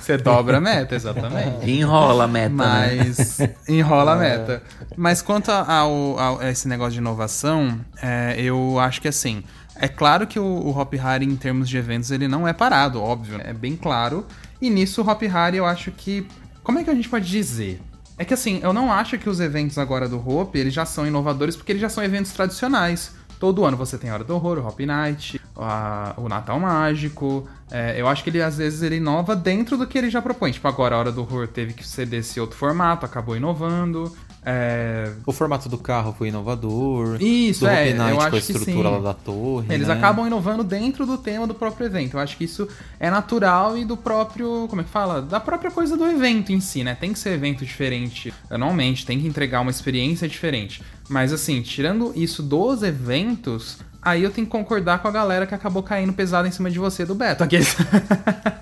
Você dobra a meta, exatamente. Enrola a meta, né? Mas enrola a meta. Mas quanto ao, ao- a esse negócio de inovação, é, eu acho que assim. É claro que o, o Hop Hari, em termos de eventos, ele não é parado, óbvio. né? É bem claro. E nisso, o Hop Hari, eu acho que. Como é que a gente pode dizer? É que assim, eu não acho que os eventos agora do Hope, eles já são inovadores, porque eles já são eventos tradicionais. Todo ano você tem a Hora do Horror, o Hop Night, a- o Natal Mágico. É, eu acho que ele, às vezes, ele inova dentro do que ele já propõe. Tipo, agora a Hora do Horror teve que ser desse outro formato, acabou inovando. É, O formato do carro foi inovador. Isso, do é, Night eu com a acho estrutura lá da torre. Eles né? acabam inovando dentro do tema do próprio evento. Eu acho que isso é natural e do próprio. Como é que fala? Da própria coisa do evento em si, né? Tem que ser evento diferente anualmente, tem que entregar uma experiência diferente. Mas assim, tirando isso dos eventos. Aí eu tenho que concordar com a galera que acabou caindo pesado em cima de você do Beto. Aqueles...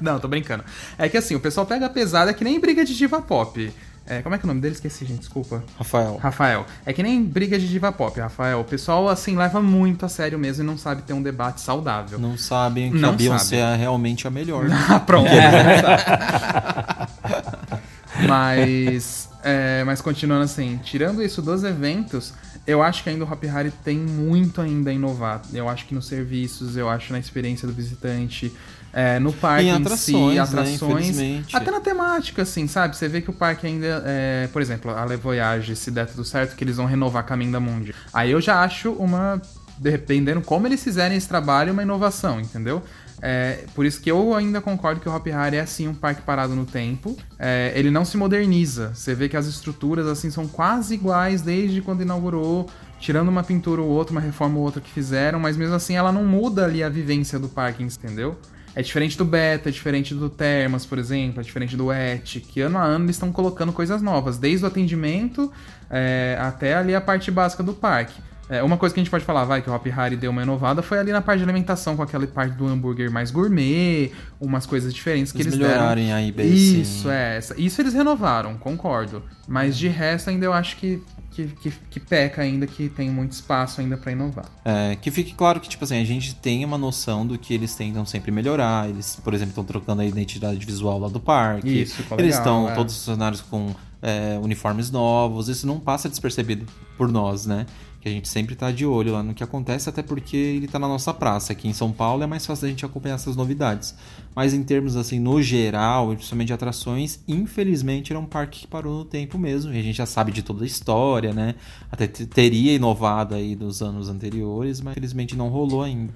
Não, tô brincando. É que assim, o pessoal pega pesado, é que nem briga de diva pop. É, como é que é o nome dele? Esqueci, gente, desculpa. Rafael. Rafael. É que nem briga de diva pop, Rafael. O pessoal, assim, leva muito a sério mesmo e não sabe ter um debate saudável. Não sabem que Não a Beyoncé sabe. é realmente a melhor. Ah, pronto. mas, é, mas continuando assim, tirando isso dos eventos, eu acho que ainda o Hop Hari tem muito ainda a inovar. Eu acho que nos serviços, eu acho na experiência do visitante, é, no parque Em em, atrações, si, né, atrações, infelizmente. até na temática, assim, sabe? Você vê que o parque ainda, é, por exemplo, a Le Voyage, se der tudo certo, que eles vão renovar Caminho da Mundi. Aí eu já acho uma, dependendo como eles fizerem esse trabalho, uma inovação, entendeu? É, por isso que eu ainda concordo que o Hop Hari é assim um parque parado no tempo. É, ele não se moderniza. Você vê que as estruturas assim são quase iguais desde quando inaugurou, tirando uma pintura ou outra, uma reforma ou outra que fizeram, mas mesmo assim ela não muda ali a vivência do parque, entendeu? É diferente do Beta, é diferente do Termas, por exemplo, é diferente do Et, que ano a ano eles estão colocando coisas novas, desde o atendimento é, até ali a parte básica do parque. É, uma coisa que a gente pode falar, vai, que o Hop Hari deu uma inovada foi ali na parte de alimentação, com aquela parte do hambúrguer mais gourmet, umas coisas diferentes que Eles eles, melhorarem deram. aí bem, sim. Isso, é. Isso eles renovaram, concordo. Mas de resto ainda eu acho que, que, que, que peca ainda, que tem muito espaço ainda pra inovar. É, que fique claro que, tipo assim, a gente tem uma noção do que eles tentam sempre melhorar. Eles, por exemplo, estão trocando a identidade visual lá do parque. Isso, ficou Eles legal, estão, é. todos os funcionários com é, uniformes novos. Isso não passa despercebido por nós, né? Que a gente sempre tá de olho lá no que acontece, até porque ele tá na nossa praça. Aqui em São Paulo é mais fácil da gente acompanhar essas novidades. Mas em termos, assim, no geral, principalmente de atrações, infelizmente era um parque que parou no tempo mesmo. E a gente já sabe de toda a história, né? Até te- teria inovado aí dos anos anteriores, mas infelizmente não rolou ainda.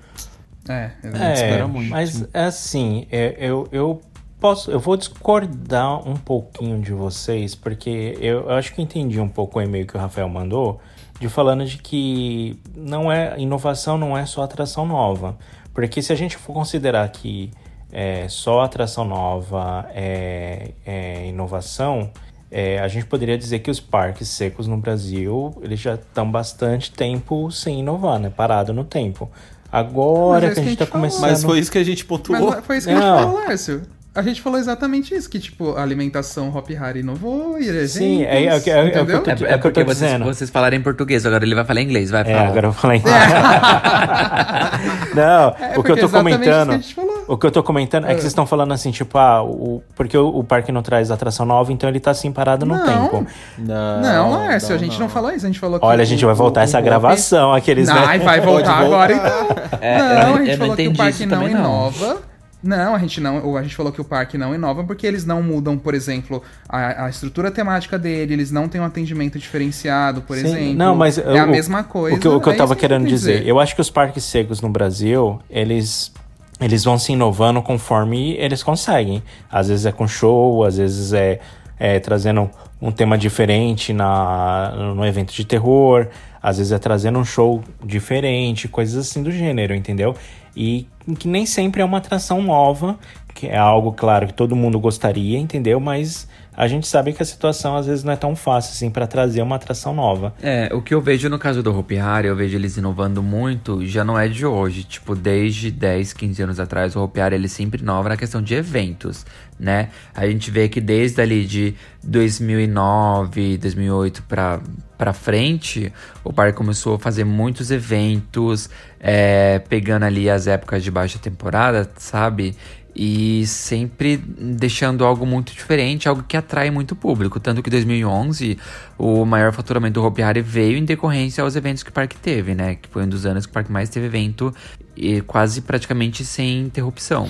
É, A gente espera muito. Mas é assim, é, eu, eu posso, eu vou discordar um pouquinho de vocês, porque eu, eu acho que entendi um pouco o e-mail que o Rafael mandou, de falando de que não é inovação não é só atração nova, porque se a gente for considerar que é, só atração nova é, é inovação, é, a gente poderia dizer que os parques secos no Brasil eles já estão bastante tempo sem inovar, né? Parado no tempo. Agora é que a gente que a tá gente falou. começando. Mas foi isso que a gente pontuou. Mas foi isso que a Não. gente falou, Lércio. A gente falou exatamente isso, que tipo, a alimentação Hop Hari inovou e eventos, Sim, é- é- é- é o que eu entendeu? tô- É, É é porque vocês, dizendo. vocês falaram em português, agora ele vai falar em inglês, vai É, falar. agora eu falei. Não, o que eu tô comentando. que a gente falou. O que eu tô comentando é que vocês estão falando assim, tipo, ah, o, porque o, o parque não traz atração nova, então ele tá assim parado no Não. tempo. Não, Não, Lércio, a gente não. falou isso, a gente falou que Olha, a gente vai voltar o- essa o gravação, aqueles, Não, né? ai, vai voltar agora então. É, não, não- a gente não falou que o parque não não. inova. Não, a gente não. A gente falou que o parque não inova porque eles não mudam, por exemplo, a, a estrutura temática dele, eles não têm um atendimento diferenciado, por Sim, exemplo. Não, mas é a o- mesma coisa. O que, eu- o que eu é tava isso querendo quis dizer. eu acho que os parques secos no Brasil, eles eles vão se inovando conforme eles conseguem. Às vezes é com show, às vezes é, é trazendo um tema diferente na, no evento de terror, às vezes é trazendo um show diferente, coisas assim do gênero, entendeu? E que nem sempre é uma atração nova, que é algo, claro, que todo mundo gostaria, entendeu? Mas a gente sabe que a situação às vezes não é tão fácil assim para trazer uma atração nova. É, o que eu vejo no caso do Hopi Hari, eu vejo eles inovando muito, já não é de hoje. Tipo, desde 10, 15 anos atrás, o Hopi Hari, ele sempre inova na questão de eventos, né? A gente vê que desde ali de 2009, 2008 pra, pra frente, o parque começou a fazer muitos eventos, é, pegando ali as épocas de baixa temporada, sabe? E sempre deixando algo muito diferente, algo que atrai muito público. Tanto que em 2011, o maior faturamento do Hopi Hari veio em decorrência aos eventos que o parque teve, né? Que foi um dos anos que o parque mais teve evento e quase praticamente sem interrupção.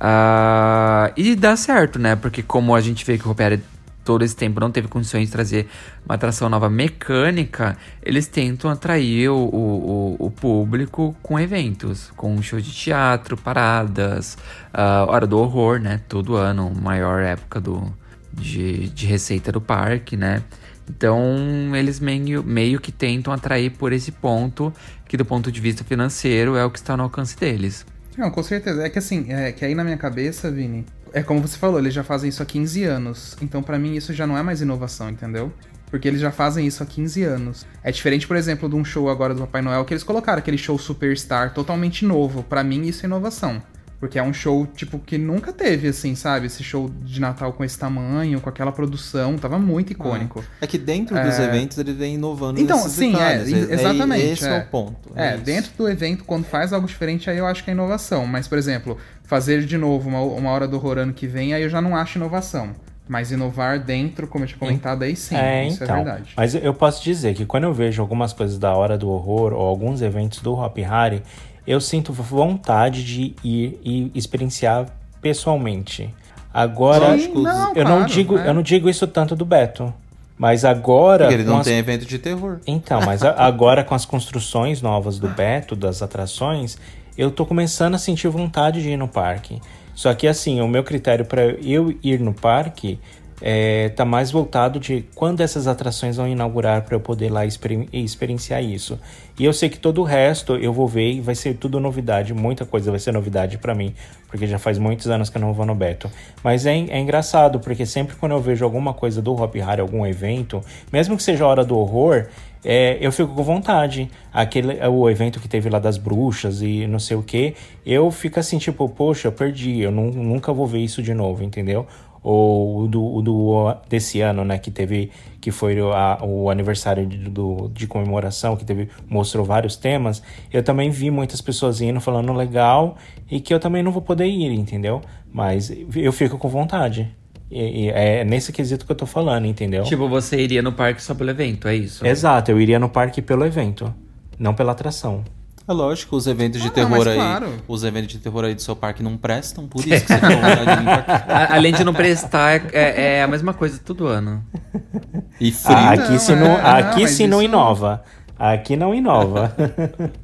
Ah, e dá certo, né? Porque como a gente vê que o Hopi Hari todo esse tempo não teve condições de trazer uma atração nova mecânica, eles tentam atrair o, o, o- público com eventos, com shows de teatro, paradas, a Hora do Horror, né? Todo ano, maior época do, de, de receita do parque, né? Então, eles meio, meio que tentam atrair por esse ponto, que do ponto de vista financeiro é o que está no alcance deles. Não, com certeza. É que assim, é que aí na minha cabeça, Vini, é como você falou, eles já fazem isso há 15 anos. Então, para mim, isso já não é mais inovação, entendeu? Porque eles já fazem isso há 15 anos. É diferente, por exemplo, de um show agora do Papai Noel, que eles colocaram aquele show Superstar totalmente novo. Para mim, isso é inovação. Porque é um show, tipo, que nunca teve, assim, sabe? Esse show de Natal com esse tamanho, com aquela produção, tava muito icônico. É, é que dentro dos É. eventos ele vem inovando Então, sim, detalhes. é, exatamente. Esse é, o ponto. É, isso. dentro do evento, quando faz algo diferente, aí eu acho que é inovação. Mas, por exemplo, fazer de novo uma, uma hora do horror ano que vem, aí eu já não acho inovação. Mas inovar dentro, como eu tinha comentado, aí sim, é, isso então. é verdade. Mas eu posso dizer que quando eu vejo algumas coisas da Hora do Horror ou alguns eventos do Hop Harry, eu sinto vontade de ir e experienciar pessoalmente. Agora, Lógico, não, eu não claro, digo, é. eu não digo isso tanto do Beto. Mas agora. Porque ele não as- tem evento de terror. Então, mas a- agora com as construções novas do Beto, das atrações, eu tô começando a sentir vontade de ir no parque. Só que assim, o meu critério para eu ir no parque é, tá mais voltado de quando essas atrações vão inaugurar para eu poder lá experim- experienciar isso. E eu sei que todo o resto eu vou ver e vai ser tudo novidade, muita coisa vai ser novidade para mim, porque já faz muitos anos que eu não vou no Beto. Mas é, é engraçado, porque sempre quando eu vejo alguma coisa do Hop Harry, algum evento, mesmo que seja hora do horror, é, eu fico com vontade. Aquele, o evento que teve lá das bruxas e não sei o que, eu fico assim, tipo, poxa, eu perdi, eu nu- nunca vou ver isso de novo, entendeu? Ou o do, do desse ano, né, que teve, que foi o, a- o aniversário de, do, de comemoração, que teve, mostrou vários temas, eu também vi muitas pessoas indo, falando legal, e que eu também não vou poder ir, entendeu? Mas eu fico com vontade. E- e é nesse quesito que eu tô falando, entendeu? Tipo, você iria no parque só pelo evento, é isso? Exato, eu iria no parque pelo evento, não pela atração. É lógico, os eventos de Ah, não, terror mas aí. claro. Os eventos de terror aí do seu parque não prestam, por isso que você cá. A- Além de não prestar, é, é a mesma coisa todo ano. E frio. Ah, aqui Não, se é, não, não, aqui mas se não inova. Aqui não inova.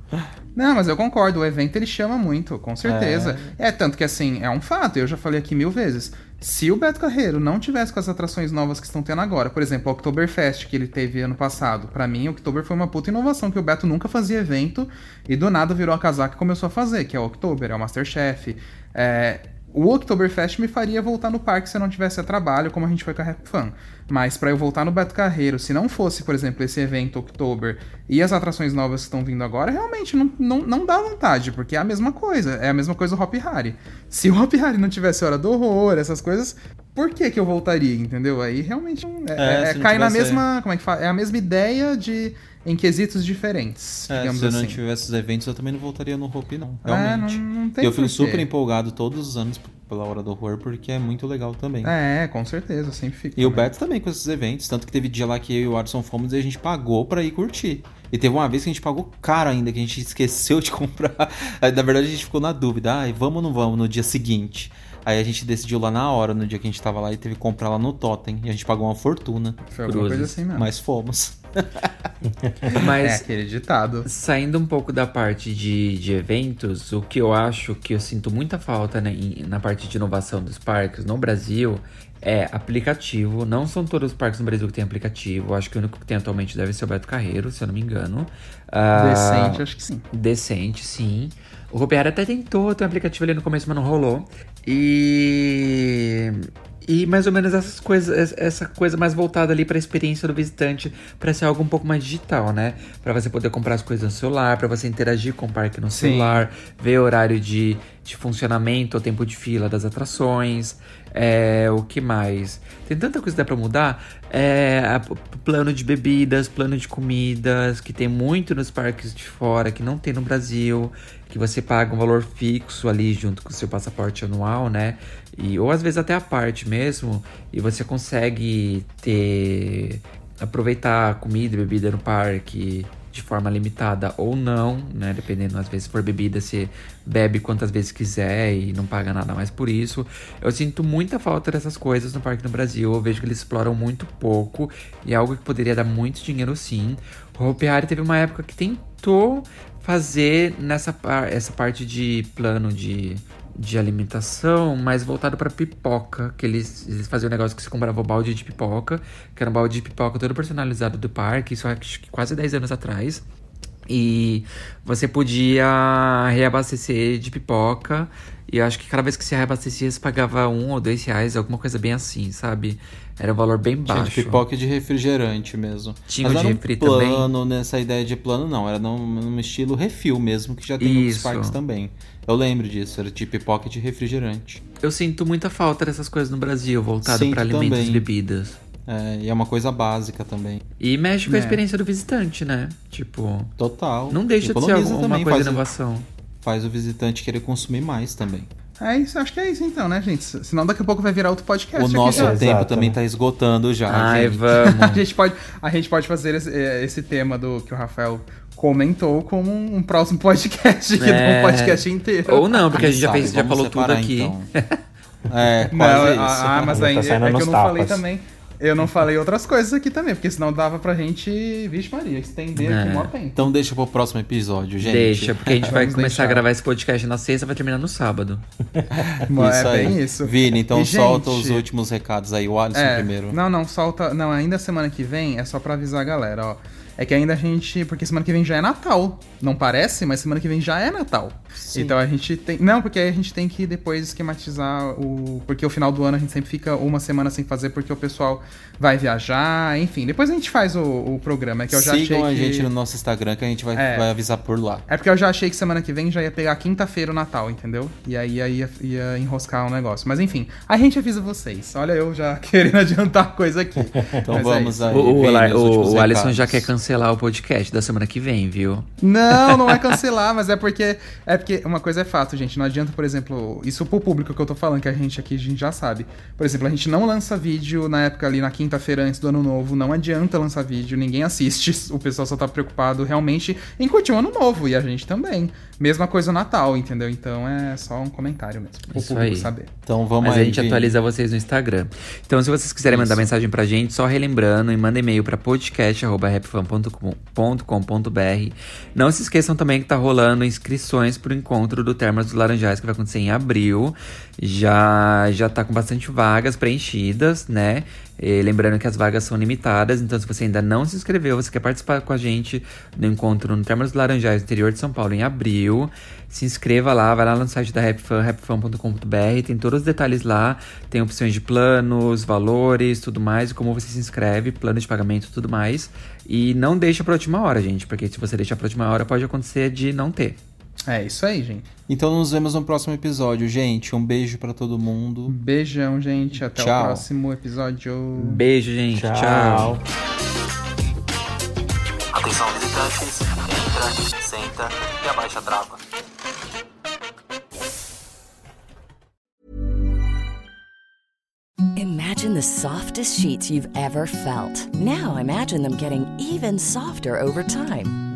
Não, mas eu concordo, o evento ele chama muito, com certeza. É. tanto que assim, é um fato, eu já falei aqui mil vezes. Se o Beto Carreiro não tivesse com as atrações novas que estão tendo agora, por exemplo, o Oktoberfest que ele teve ano passado, pra mim o Oktober foi uma puta inovação, que o Beto nunca fazia evento e do nada virou a casaca e começou a fazer, que é o Oktober, é o Masterchef. É, o Oktoberfest me faria voltar no parque se eu não tivesse a trabalho, como a gente foi com a Rap Fan. Mas pra eu voltar no Beto Carreiro, se não fosse, por exemplo, esse evento Oktober e as atrações novas que estão vindo agora, realmente não, não, não dá vontade, porque é a mesma coisa. É a mesma coisa do Hop Harry. Se o Hop Harry não tivesse Hora do Horror, essas coisas, por que que eu voltaria, entendeu? Aí realmente não- é, É, é- não cai na mesma. Como é que fala? É a mesma ideia de. em quesitos diferentes, É, digamos se eu assim. não tivesse os eventos, eu também não voltaria no Hopi, não. É, Realmente. não- não tem eu fico super empolgado todos os anos pela hora do horror, porque é muito legal também. É, com certeza, sempre fica. E o. Beto também com esses eventos. Tanto que teve dia lá que eu e o Arson fomos e a gente pagou pra ir curtir. E teve uma vez que a gente pagou caro ainda, que a gente esqueceu de comprar. Aí, na verdade, a gente ficou na dúvida. Ai, vamos ou não vamos no dia seguinte? Aí a gente decidiu lá na hora, no dia que a gente tava lá, e teve que comprar lá no Totem. E a gente pagou uma fortuna. Foi alguma Cruzes. coisa assim mesmo. Mas fomos. É Mas aquele ditado. Saindo um pouco da parte de, de eventos, o que eu acho que eu sinto muita falta né, na parte de inovação dos parques no Brasil é aplicativo. Não são todos os parques no Brasil que têm aplicativo. Acho que o único que tem atualmente deve ser o Beto Carreiro, se eu não me engano. Ah, Decente, acho que sim. Decente, sim. O Ropiara até tentou ter um aplicativo ali no começo, mas não rolou. E. E mais ou menos essas coisas, essa coisa mais voltada ali para a experiência do visitante, para ser algo um pouco mais digital, né? Para você poder comprar as coisas no celular, para você interagir com o parque no Sim. celular, ver horário de, de funcionamento, o tempo de fila das atrações, é, o que mais? Tem tanta coisa que dá pra mudar. É, a- plano de bebidas, plano de comidas, que tem muito nos parques de fora, que não tem no Brasil, que você paga um valor fixo ali junto com o seu passaporte anual, né? E, ou às vezes até a parte mesmo, e você consegue ter. aproveitar comida e bebida no parque de forma limitada ou não, né? Dependendo, às vezes, se for bebida, você bebe quantas vezes quiser e não paga nada mais por isso. Eu sinto muita falta dessas coisas no parque no Brasil. Eu vejo que eles exploram muito pouco e é algo que poderia dar muito dinheiro sim. O Hopi Hari teve uma época que tentou fazer nessa essa parte de plano de, de alimentação, mas voltado pra pipoca. Que eles, eles faziam um negócio que se comprava o balde de pipoca, que era um balde de pipoca todo personalizado do parque, isso acho que quase 10 anos atrás. E você podia reabastecer de pipoca. E acho que cada vez que você reabastecia, você pagava um ou dois reais, alguma coisa bem assim, sabe? Era um valor bem Tinha baixo. de pipoca e de refrigerante mesmo. Tinha Mas o de não era refri um plano, nessa ideia de plano, não. Era num, num estilo refil mesmo, que já tem em outros parques também. Eu lembro disso, era de pipoca e de refrigerante. Eu sinto muita falta dessas coisas no Brasil, voltado para alimentos também. e bebidas. É, e é uma coisa básica também. E mexe com a É. experiência do visitante, né? Tipo, Total. não deixa de ser Economiza alguma também, coisa de o- inovação. faz o visitante querer consumir mais também. É isso, acho que é isso então, né, gente? Senão daqui a pouco vai virar outro podcast. o aqui nosso já. tempo Exato. também tá esgotando já, Ai, gente. A vamos. gente pode, a gente pode fazer esse, eh, esse tema do que o Rafael comentou como um, um próximo podcast aqui, É. um podcast inteiro. Ou não, porque a gente já, Quem fez, sabe, já falou tudo separar, aqui. então. É, Não, quase isso. ah, mas Já tá ainda saindo é que eu não falei tapas. também. Eu não falei outras coisas aqui também, porque senão dava pra gente, vixe Maria, estender aqui É. mó tempo. Então deixa pro próximo episódio, gente. Deixa, porque a gente vai começar deixar. a gravar esse podcast na sexta, vai terminar no sábado. Mas Isso é aí. bem isso. Vini, então E, solta gente, os últimos recados aí. O Alisson É, primeiro. Não, não, solta. Não, ainda semana que vem é só pra avisar a galera, ó. É que ainda a gente. Porque semana que vem já é Natal. Não parece, mas semana que vem já é Natal. Então a gente tem. Não, porque aí a gente tem que depois esquematizar o. Porque o final do ano a gente sempre fica uma semana sem fazer, porque o pessoal vai viajar, enfim. Depois a gente faz o, o programa. É que eu já Sigam a achei que... gente no nosso Instagram que a gente vai, É. vai avisar por lá. É porque eu já achei que semana que vem já ia pegar quinta-feira o Natal, entendeu? E aí aí ia, ia enroscar o negócio. Mas enfim, a gente avisa vocês. Olha eu já querendo adiantar coisa aqui. Então Mas é vamos isso. aí. O, o, o- o Alisson já quer cancelar o podcast da semana que vem, viu? Não, não é cancelar, mas é porque é porque uma coisa é fato, gente. Não adianta, por exemplo, isso pro público que eu tô falando, que a gente aqui a gente já sabe. Por exemplo, a gente não lança vídeo na época ali na quinta-feira antes do ano novo. Não adianta lançar vídeo, ninguém assiste. O pessoal só tá preocupado realmente em curtir o ano novo e a gente também. Mesma coisa o Natal, entendeu? Então é só um comentário mesmo, pro Isso público aí. saber. Então vamos Mas aí. a gente Vini. atualiza vocês no Instagram. Então, se vocês quiserem mandar Isso. mensagem pra gente, só relembrando e manda e-mail pra podcast.rapfan.com.br. Não se esqueçam também que tá rolando inscrições pro encontro do Termas dos Laranjais, que vai acontecer em abril. Já, já tá com bastante vagas preenchidas, né? E lembrando que as vagas são limitadas, então se você ainda não se inscreveu, você quer participar com a gente do encontro no Termas dos Laranjais, interior de São Paulo, em abril, se inscreva lá, vai lá no site da Rapfan, rapfan.com.br, tem todos os detalhes lá, tem opções de planos, valores, tudo mais, como você se inscreve, plano de pagamento, tudo mais. E não deixa pra última hora, gente, porque se você deixar pra última hora, pode acontecer de não ter. É isso aí, gente. Então nos vemos no próximo episódio, gente. Um beijo pra todo mundo. Beijão, gente. Até Tchau. o próximo episódio. Beijo, gente. Tchau. Atenção visitantes, entra, senta e abaixa a trava. Imagine the softest sheets you've ever felt. Now imagine them getting even softer over time.